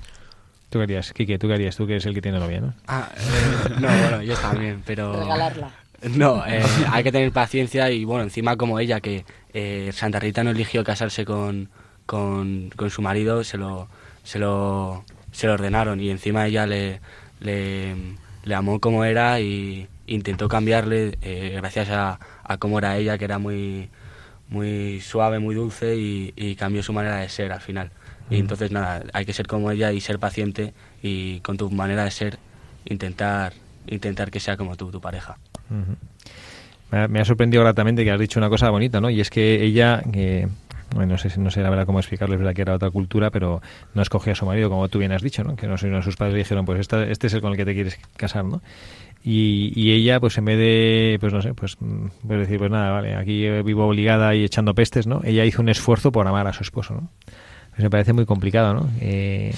¿Tú qué harías? Quique, ¿tú qué harías? Tú que eres el que tiene novia, ¿no? Ah, eh, no, bueno, yo también, pero... Regalarla. No, eh, hay que tener paciencia y bueno, encima como ella, que eh, Santa Rita no eligió casarse con, con, con su marido, se lo, se, lo, se lo ordenaron y encima ella le, le, le amó como era y intentó cambiarle eh, gracias a, a cómo era ella, que era muy, muy suave, muy dulce y, y cambió su manera de ser al final. Y entonces nada, hay que ser como ella y ser paciente y con tu manera de ser intentar, intentar que sea como tú, tu pareja. Me ha, me ha sorprendido gratamente que has dicho una cosa bonita, ¿no? Y es que ella, que, bueno, no sé, no sé la verdad cómo explicarlo, es verdad que era otra cultura, pero no escogía a su marido, como tú bien has dicho, ¿no? Que no sus padres le dijeron, pues esta- este es el con el que te quieres casar, ¿no? Y, y ella, pues en vez de, pues no sé, pues, mm, pues decir, pues nada, vale, aquí eh, vivo obligada y echando pestes, ¿no? Ella hizo un esfuerzo por amar a su esposo, ¿no? Pues me parece muy complicado, ¿no? Eh,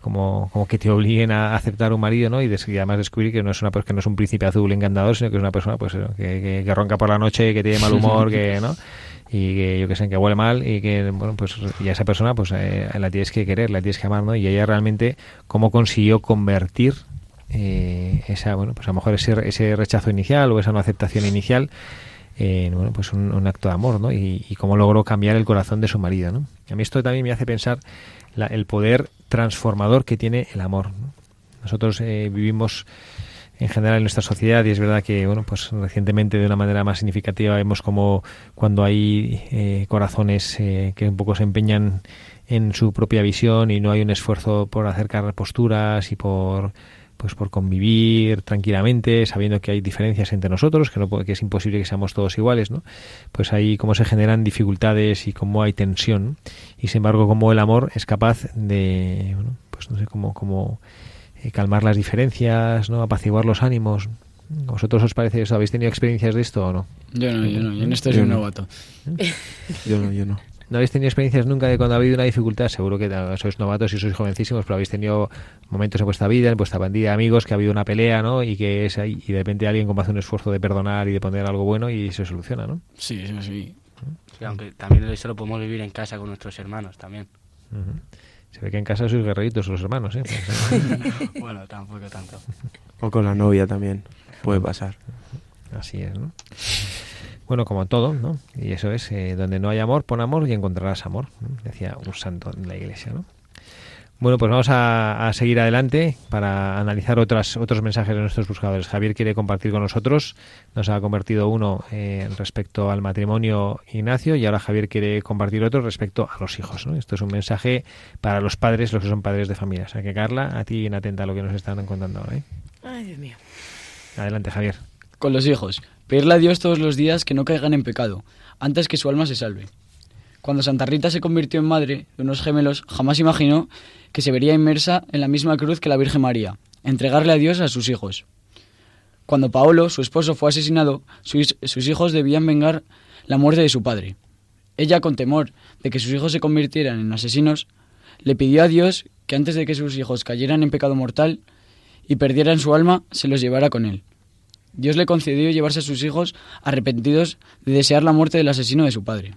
como, como que te obliguen a aceptar un marido, ¿no? Y, des- y además descubrir que no es una pues, que no es un príncipe azul encantador, sino que es una persona pues eso, que, que, que ronca por la noche, que tiene mal humor, que no y que yo que sé que huele mal y que bueno pues y a esa persona pues eh, la tienes que querer, la tienes que amar, ¿no? Y ella realmente cómo consiguió convertir eh, esa bueno pues a lo mejor ese, ese rechazo inicial o esa no aceptación inicial en bueno pues un, acto de amor, ¿no? Y, cómo logró cambiar el corazón de su marido, ¿no? A mí esto también me hace pensar la- el poder transformador que tiene el amor. ¿no? Nosotros eh, vivimos en general en nuestra sociedad y es verdad que bueno pues recientemente de una manera más significativa vemos como cuando hay eh, corazones eh, que un poco se empeñan en su propia visión y no hay un esfuerzo por acercar posturas y por pues por convivir tranquilamente sabiendo que hay diferencias entre nosotros que no puede- que es imposible que seamos todos iguales no pues ahí cómo se generan dificultades y cómo hay tensión y sin embargo cómo el amor es capaz de bueno, pues no sé cómo cómo eh, calmar las diferencias, ¿no? apaciguar los ánimos. ¿Vosotros os parece eso? ¿Habéis tenido experiencias de esto o no? Yo no, yo no, yo en esto soy un no. novato. Yo no, yo no. ¿No habéis tenido experiencias nunca de cuando ha habido una dificultad? Seguro que sois novatos y sois jovencísimos, pero habéis tenido momentos en vuestra vida, en vuestra bandilla de amigos, que ha habido una pelea, ¿no? Y que es ahí, y de repente alguien como hace un esfuerzo de perdonar y de poner algo bueno y se soluciona, ¿no? Sí, sí, sí. Sí, aunque también eso lo podemos vivir en casa con nuestros hermanos también. Se ve que en casa sois guerreritos los hermanos, ¿eh? Pues, bueno, tampoco tanto. O con la novia también. Puede pasar. Así es, ¿no? Bueno, como todo, ¿no? Y eso es, eh, donde no hay amor, pon amor y encontrarás amor, ¿no? decía un santo en la iglesia, ¿no? Bueno, pues vamos a, a seguir adelante para analizar otras, otros mensajes de nuestros buscadores. Javier quiere compartir con nosotros, nos ha convertido uno eh, respecto al matrimonio Ignacio y ahora Javier quiere compartir otro respecto a los hijos. ¿no? Esto es un mensaje para los padres, los que son padres de familia. O sea que Carla, a ti bien atenta a lo que nos están contando ahora. ¿eh? Ay, Dios mío. Adelante, Javier. Con los hijos, pedirle a Dios todos los días que no caigan en pecado, antes que su alma se salve. Cuando Santa Rita se convirtió en madre de unos gemelos, jamás imaginó que se vería inmersa en la misma cruz que la Virgen María, entregarle a Dios a sus hijos. Cuando Paolo, su esposo, fue asesinado, sus, hijos debían vengar la muerte de su padre. Ella, con temor de que sus hijos se convirtieran en asesinos, le pidió a Dios que antes de que sus hijos cayeran en pecado mortal y perdieran su alma, se los llevara con él. Dios le concedió llevarse a sus hijos arrepentidos de desear la muerte del asesino de su padre.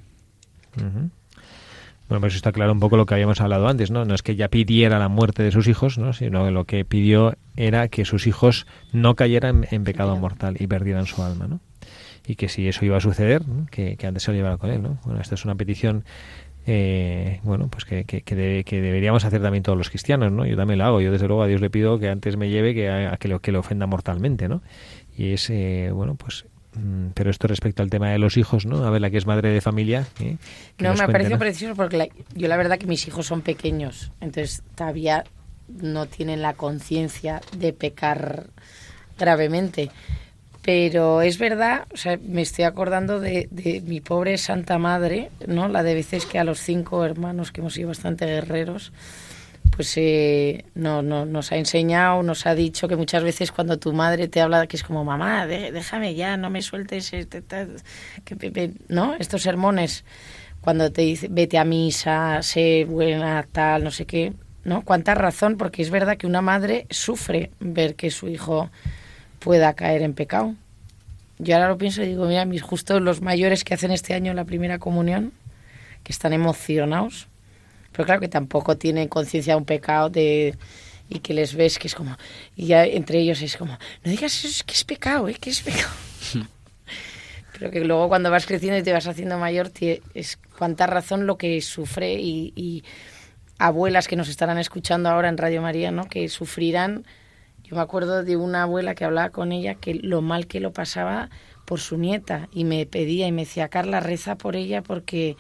Bueno, pues está claro un poco lo que habíamos hablado antes, ¿no? No es que ella pidiera la muerte de sus hijos, ¿no? Sino que lo que pidió era que sus hijos no cayeran en pecado mortal y perdieran su alma, ¿no? Y que si eso iba a suceder, ¿no? que, que antes se lo llevara con él, ¿no? Bueno, esta es una petición, eh, bueno, pues que, que, que, de- que deberíamos hacer también todos los cristianos, ¿no? Yo también lo hago. Yo desde luego a Dios le pido que antes me lleve que a, a que, lo, que le ofenda mortalmente, ¿no? Y es, eh, bueno, pues mm, pero esto respecto al tema de los hijos, ¿no? A ver, la que es madre de familia. ¿eh? No, me ha parecido precioso porque la- yo la verdad que mis hijos son pequeños, entonces todavía no tienen la conciencia de pecar gravemente. Pero es verdad, o sea, me estoy acordando de, de mi pobre Santa Madre, ¿no? La de veces que a los cinco hermanos, que hemos sido bastante guerreros, pues eh, no, no, nos ha enseñado, nos ha dicho que muchas veces cuando tu madre te habla, que es como, mamá, déjame ya, no me sueltes, este, tal", que, pe- ¿no? Estos sermones, cuando te dice, vete a misa, sé buena, tal, no sé qué, ¿no? Cuánta razón, porque es verdad que una madre sufre ver que su hijo pueda caer en pecado. Yo ahora lo pienso y digo, mira, mis justos los mayores que hacen este año la primera comunión, que están emocionados, pero claro que tampoco tienen conciencia de un pecado de y que les ves que es como y ya entre ellos es como no digas eso es que es pecado ¿eh? que es pecado pero que luego cuando vas creciendo y te vas haciendo mayor es cuánta razón lo que sufre y, y abuelas que nos estarán escuchando ahora en Radio María no que sufrirán yo me acuerdo de una abuela que hablaba con ella que lo mal que lo pasaba por su nieta y me pedía y me decía Carla reza por ella porque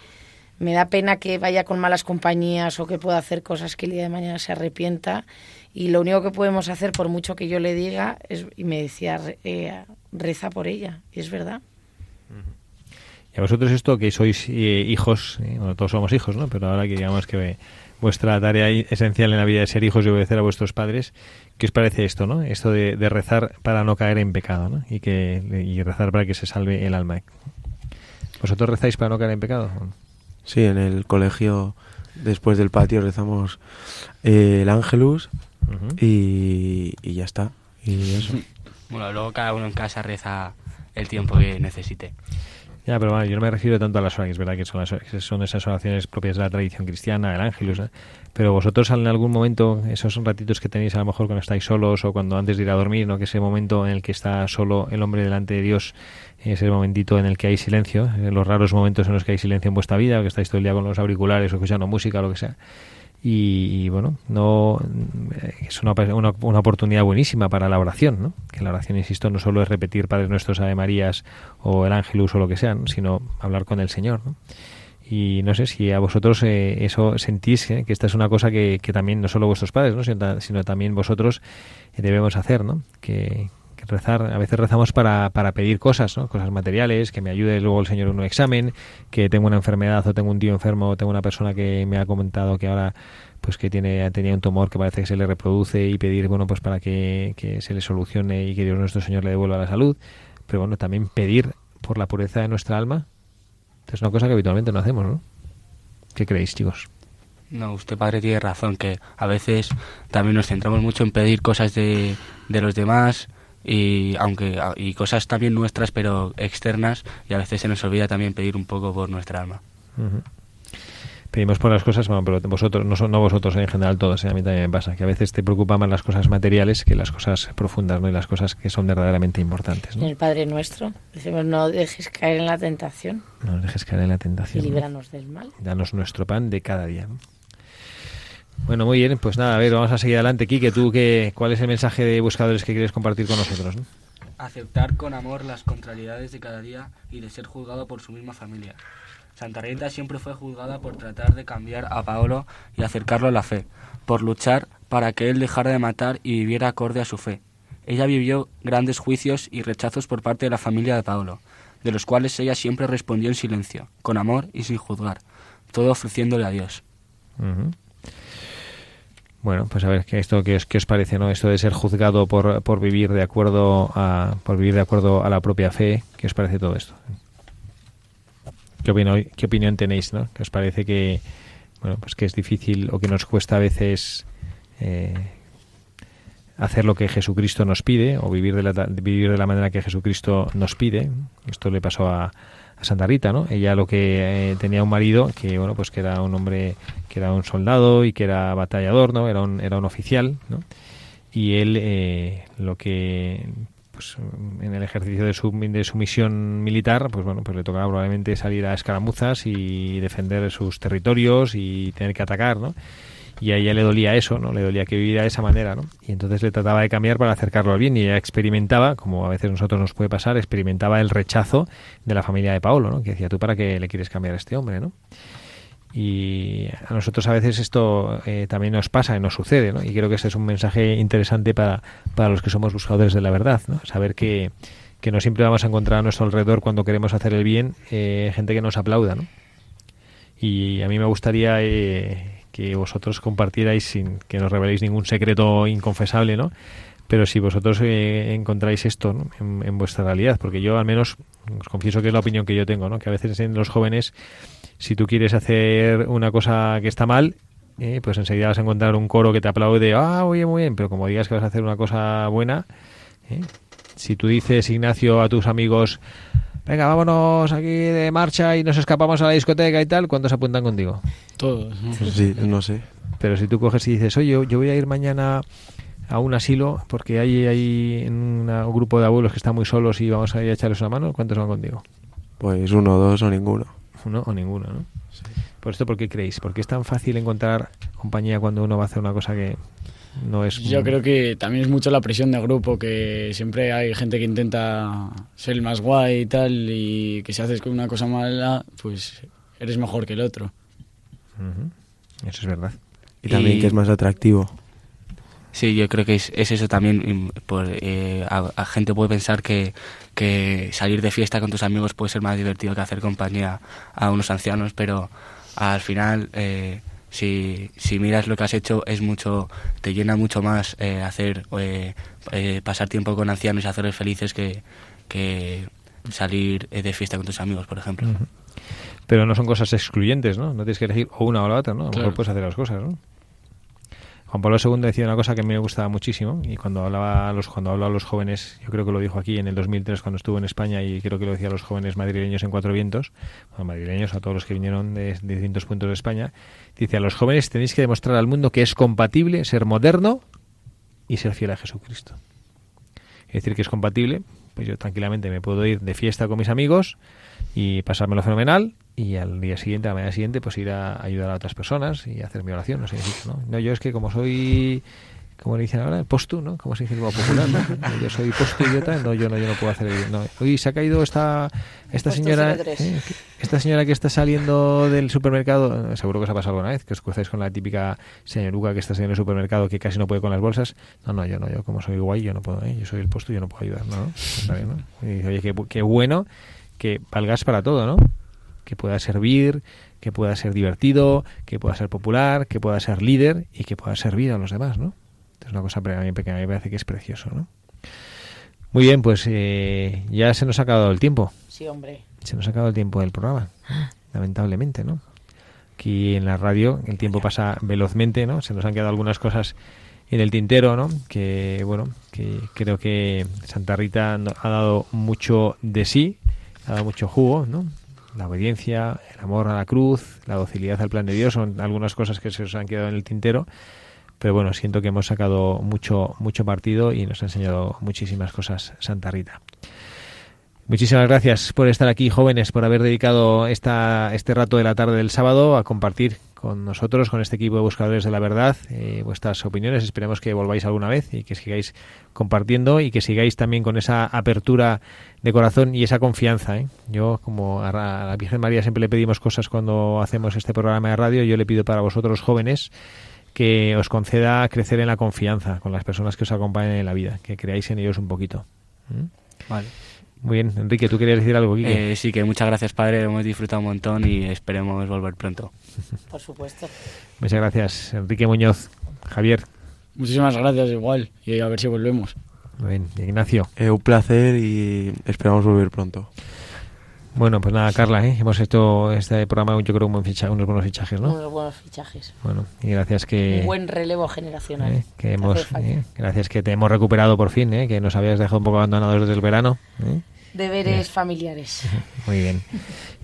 me da pena que vaya con malas compañías o que pueda hacer cosas que el día de mañana se arrepienta y lo único que podemos hacer por mucho que yo le diga es y me decía eh, reza por ella y es verdad Y a vosotros esto que sois eh, hijos, eh, bueno, todos somos hijos, ¿no? Pero ahora que digamos que vuestra tarea esencial en la vida es ser hijos y obedecer a vuestros padres, ¿qué os parece esto, no? Esto de, de rezar para no caer en pecado, ¿no? Y, que, y rezar para que se salve el alma. ¿Vosotros rezáis para no caer en pecado? Sí, en el colegio, después del patio, rezamos eh, el Ángelus y, y ya está. Y eso. Bueno, luego cada uno en casa reza el tiempo que necesite. Ya, pero bueno, yo no me refiero tanto a las oraciones, es verdad que son, las- son esas oraciones propias de la tradición cristiana, el ángelus, ¿eh? Pero vosotros en algún momento, esos ratitos que tenéis a lo mejor cuando estáis solos o cuando antes de ir a dormir, ¿no? que ese momento en el que está solo el hombre delante de Dios, ese momentito en el que hay silencio, eh, los raros momentos en los que hay silencio en vuestra vida, o que estáis todo el día con los auriculares o escuchando música o lo que sea. Y, bueno, no eh, es una, una, una oportunidad buenísima para la oración, ¿no? Que la oración, insisto, no solo es repetir Padres Nuestros, Ave Marías o el Ángelus o lo que sea, ¿no? sino hablar con el Señor, ¿no? Y no sé si a vosotros eh, eso sentís ¿eh? que esta es una cosa que, que también no solo vuestros padres, ¿no? sino, ta- sino también vosotros eh, debemos hacer, ¿no? Que, que rezar, a veces rezamos para, para pedir cosas, ¿no? Cosas materiales, que me ayude luego el Señor en un examen, que tengo una enfermedad o tengo un tío enfermo o tengo una persona que me ha comentado que ahora pues que tiene tenía un tumor que parece que se le reproduce y pedir bueno pues para que, que se le solucione y que Dios nuestro Señor le devuelva la salud pero bueno también pedir por la pureza de nuestra alma es una cosa que habitualmente no hacemos ¿no? ¿qué creéis chicos? No, usted padre tiene razón, que a veces también nos centramos mucho en pedir cosas de, de los demás y aunque y cosas también nuestras pero externas y a veces se nos olvida también pedir un poco por nuestra alma. Pedimos por las cosas, bueno, pero vosotros, no, son- no vosotros, en general todos, ¿eh? a mí también me pasa, que a veces te preocupan más las cosas materiales que las cosas profundas, ¿no? Y las cosas que son verdaderamente importantes, en ¿no? el Padre Nuestro decimos no dejes caer en la tentación No nos dejes caer en la y tentación. ¿no? líbranos del mal Danos nuestro pan de cada día. ¿no? Bueno, muy bien, pues nada, a ver, vamos a seguir adelante. Quique, ¿tú qué, cuál es el mensaje de buscadores que quieres compartir con nosotros? ¿no? Aceptar con amor las contrariedades de cada día y de ser juzgado por su misma familia. Santa Rita siempre fue juzgada por tratar de cambiar a Paolo y acercarlo a la fe, por luchar para que él dejara de matar y viviera acorde a su fe. Ella vivió grandes juicios y rechazos por parte de la familia de Paolo, de los cuales ella siempre respondió en silencio, con amor y sin juzgar, todo ofreciéndole a Dios. Bueno, pues a ver qué esto qué os, qué os parece, ¿no? Esto de ser juzgado por, por vivir de acuerdo a por vivir de acuerdo a la propia fe, ¿qué os parece todo esto? ¿Qué, opinión tenéis, no? ¿Qué os parece que bueno, pues que es difícil o que nos cuesta a veces eh, hacer lo que Jesucristo nos pide o vivir de la, vivir de la manera que Jesucristo nos pide? Esto le pasó a, a Santa Rita, ¿no? Ella lo que eh, tenía un marido que bueno, pues que era un hombre que era un soldado y que era batallador, ¿no? Era un era un oficial, ¿no? Y él eh, lo que pues en el ejercicio de su, de su misión militar, pues bueno, pues le tocaba probablemente salir a escaramuzas y defender sus territorios y tener que atacar, ¿no? Y a ella le dolía eso, ¿no? Le dolía que viviera de esa manera, ¿no? Y entonces le trataba de cambiar para acercarlo al bien y ella experimentaba, como a veces nosotros nos puede pasar, experimentaba el rechazo de la familia de Paolo, ¿no? Que decía, ¿tú para qué le quieres cambiar a este hombre, no? Y a nosotros a veces esto eh, también nos pasa y nos sucede, ¿no? Y creo que este es un mensaje interesante para, para los que somos buscadores de la verdad, ¿no? Saber que, que no siempre vamos a encontrar a nuestro alrededor cuando queremos hacer el bien eh, gente que nos aplauda, ¿no? Y a mí me gustaría eh, que vosotros compartierais sin que nos reveléis ningún secreto inconfesable, ¿no? Pero si vosotros eh, encontráis esto ¿no? en, en vuestra realidad, porque yo al menos os confieso que es la opinión que yo tengo, ¿no? Que a veces en los jóvenes, si tú quieres hacer una cosa que está mal, eh, pues enseguida vas a encontrar un coro que te aplaude, ah, oye, muy bien, pero como digas que vas a hacer una cosa buena, ¿eh? si tú dices, Ignacio, a tus amigos, venga, vámonos aquí de marcha y nos escapamos a la discoteca y tal, ¿cuántos apuntan contigo? Todos. Pues sí, no sé. Pero si tú coges y dices, oye, yo, yo voy a ir mañana a un asilo porque hay, hay un grupo de abuelos que están muy solos y vamos a ir a echarles una mano, ¿cuántos van contigo? Pues uno, dos o ninguno. Uno o ninguno, ¿no? ¿Por esto por qué creéis? Porque es tan fácil encontrar compañía cuando uno va a hacer una cosa que no es... Yo creo que también es mucho la presión de grupo, que siempre hay gente que intenta ser el más guay y tal, y que si haces con una cosa mala, pues eres mejor que el otro. Eso es verdad. Y también Y- que es más atractivo. Sí, yo creo que es, es eso también. Por, eh, a, a gente puede pensar que, que salir de fiesta con tus amigos puede ser más divertido que hacer compañía a unos ancianos, pero al final, eh, si, si miras lo que has hecho, es mucho, te llena mucho más eh, hacer eh, eh, pasar tiempo con ancianos y hacerles felices que, que salir eh, de fiesta con tus amigos, por ejemplo. Pero no son cosas excluyentes, ¿no? No tienes que elegir o una o la otra, ¿no? A lo Claro. mejor puedes hacer las cosas, ¿no? Juan Pablo II decía una cosa que a mí me gustaba muchísimo y cuando hablaba a los cuando hablaba a los jóvenes, yo creo que lo dijo aquí en el 2003 cuando estuvo en España y creo que lo decía a los jóvenes madrileños en Cuatro Vientos, bueno, madrileños a todos los que vinieron de, de distintos puntos de España, dice a los jóvenes tenéis que demostrar al mundo que es compatible ser moderno y ser fiel a Jesucristo. Es decir, que es compatible, pues yo tranquilamente me puedo ir de fiesta con mis amigos y pasármelo fenomenal y al día siguiente, a la mañana siguiente, pues ir a ayudar a otras personas y hacer mi oración, no sé decir, ¿no? No, yo es que como soy, como le dicen ahora, postu, ¿no? Como se dice el popular, ¿no? Yo soy postu idiota, no, yo no, yo no puedo hacer el, no. Uy, se ha caído esta, esta señora, 03. ¿eh? esta señora que está saliendo del supermercado, seguro que os ha pasado alguna vez, que os cruzáis con la típica señoruca que está saliendo del supermercado que casi no puede con las bolsas. No, no, yo no, yo como soy guay, yo no puedo, ¿eh? yo soy el postu, yo no puedo ayudar, ¿no? Está bien, ¿no? Y dice, oye, qué, qué bueno que valgas para todo, ¿no? Que pueda servir, que pueda ser divertido, que pueda ser popular, que pueda ser líder y que pueda servir a los demás, ¿no? Es una cosa que a mí que a mí me parece que es precioso, ¿no? Muy bien, pues eh, ya se nos ha acabado el tiempo. Sí, hombre. Se nos ha acabado el tiempo del programa, lamentablemente, ¿no? Aquí en la radio el tiempo pasa velozmente, ¿no? Se nos han quedado algunas cosas en el tintero, ¿no? Que, bueno, que creo que Santa Rita ha dado mucho de sí, ha dado mucho jugo, ¿no? La obediencia, el amor a la cruz, la docilidad al plan de Dios son algunas cosas que se nos han quedado en el tintero. Pero bueno, siento que hemos sacado mucho, mucho partido y nos ha enseñado muchísimas cosas Santa Rita. Muchísimas gracias por estar aquí, jóvenes, por haber dedicado esta, este rato de la tarde del sábado a compartir con nosotros, con este equipo de buscadores de la verdad, eh, vuestras opiniones. Esperemos que volváis alguna vez y que sigáis compartiendo y que sigáis también con esa apertura de corazón y esa confianza. ¿eh? Yo, como a la Virgen María siempre le pedimos cosas cuando hacemos este programa de radio, yo le pido para vosotros, jóvenes, que os conceda crecer en la confianza con las personas que os acompañan en la vida, que creáis en ellos un poquito. Vale. Muy bien, Enrique, ¿tú querías decir algo, Quique? Eh, sí, que muchas gracias, padre. Hemos disfrutado un montón y esperemos volver pronto. Por supuesto. Muchas gracias, Enrique Muñoz. Javier, Muchísimas gracias igual, y a ver si volvemos. muy bien. Ignacio. Eh, un placer y esperamos volver pronto. Bueno, pues nada, Carla, ¿eh? hemos hecho este programa, yo creo, un buen ficha- unos buenos fichajes, ¿no? Unos buenos fichajes. Bueno, y gracias que... Un buen relevo generacional. eh, que hemos, eh, gracias que te hemos recuperado por fin, ¿eh? que nos habías dejado un poco abandonados desde el verano. ¿eh? Deberes familiares. Muy bien.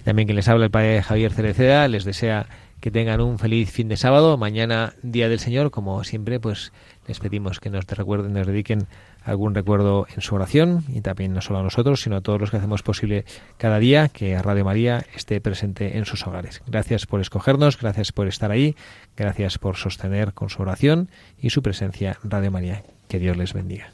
También que les habla el padre Javier Cereceda, les desea que tengan un feliz fin de sábado, mañana Día del Señor, como siempre, pues les pedimos que nos recuerden, nos dediquen algún recuerdo en su oración y también no solo a nosotros, sino a todos los que hacemos posible cada día que Radio María esté presente en sus hogares. Gracias por escogernos, gracias por estar ahí, gracias por sostener con su oración y su presencia Radio María. Que Dios les bendiga.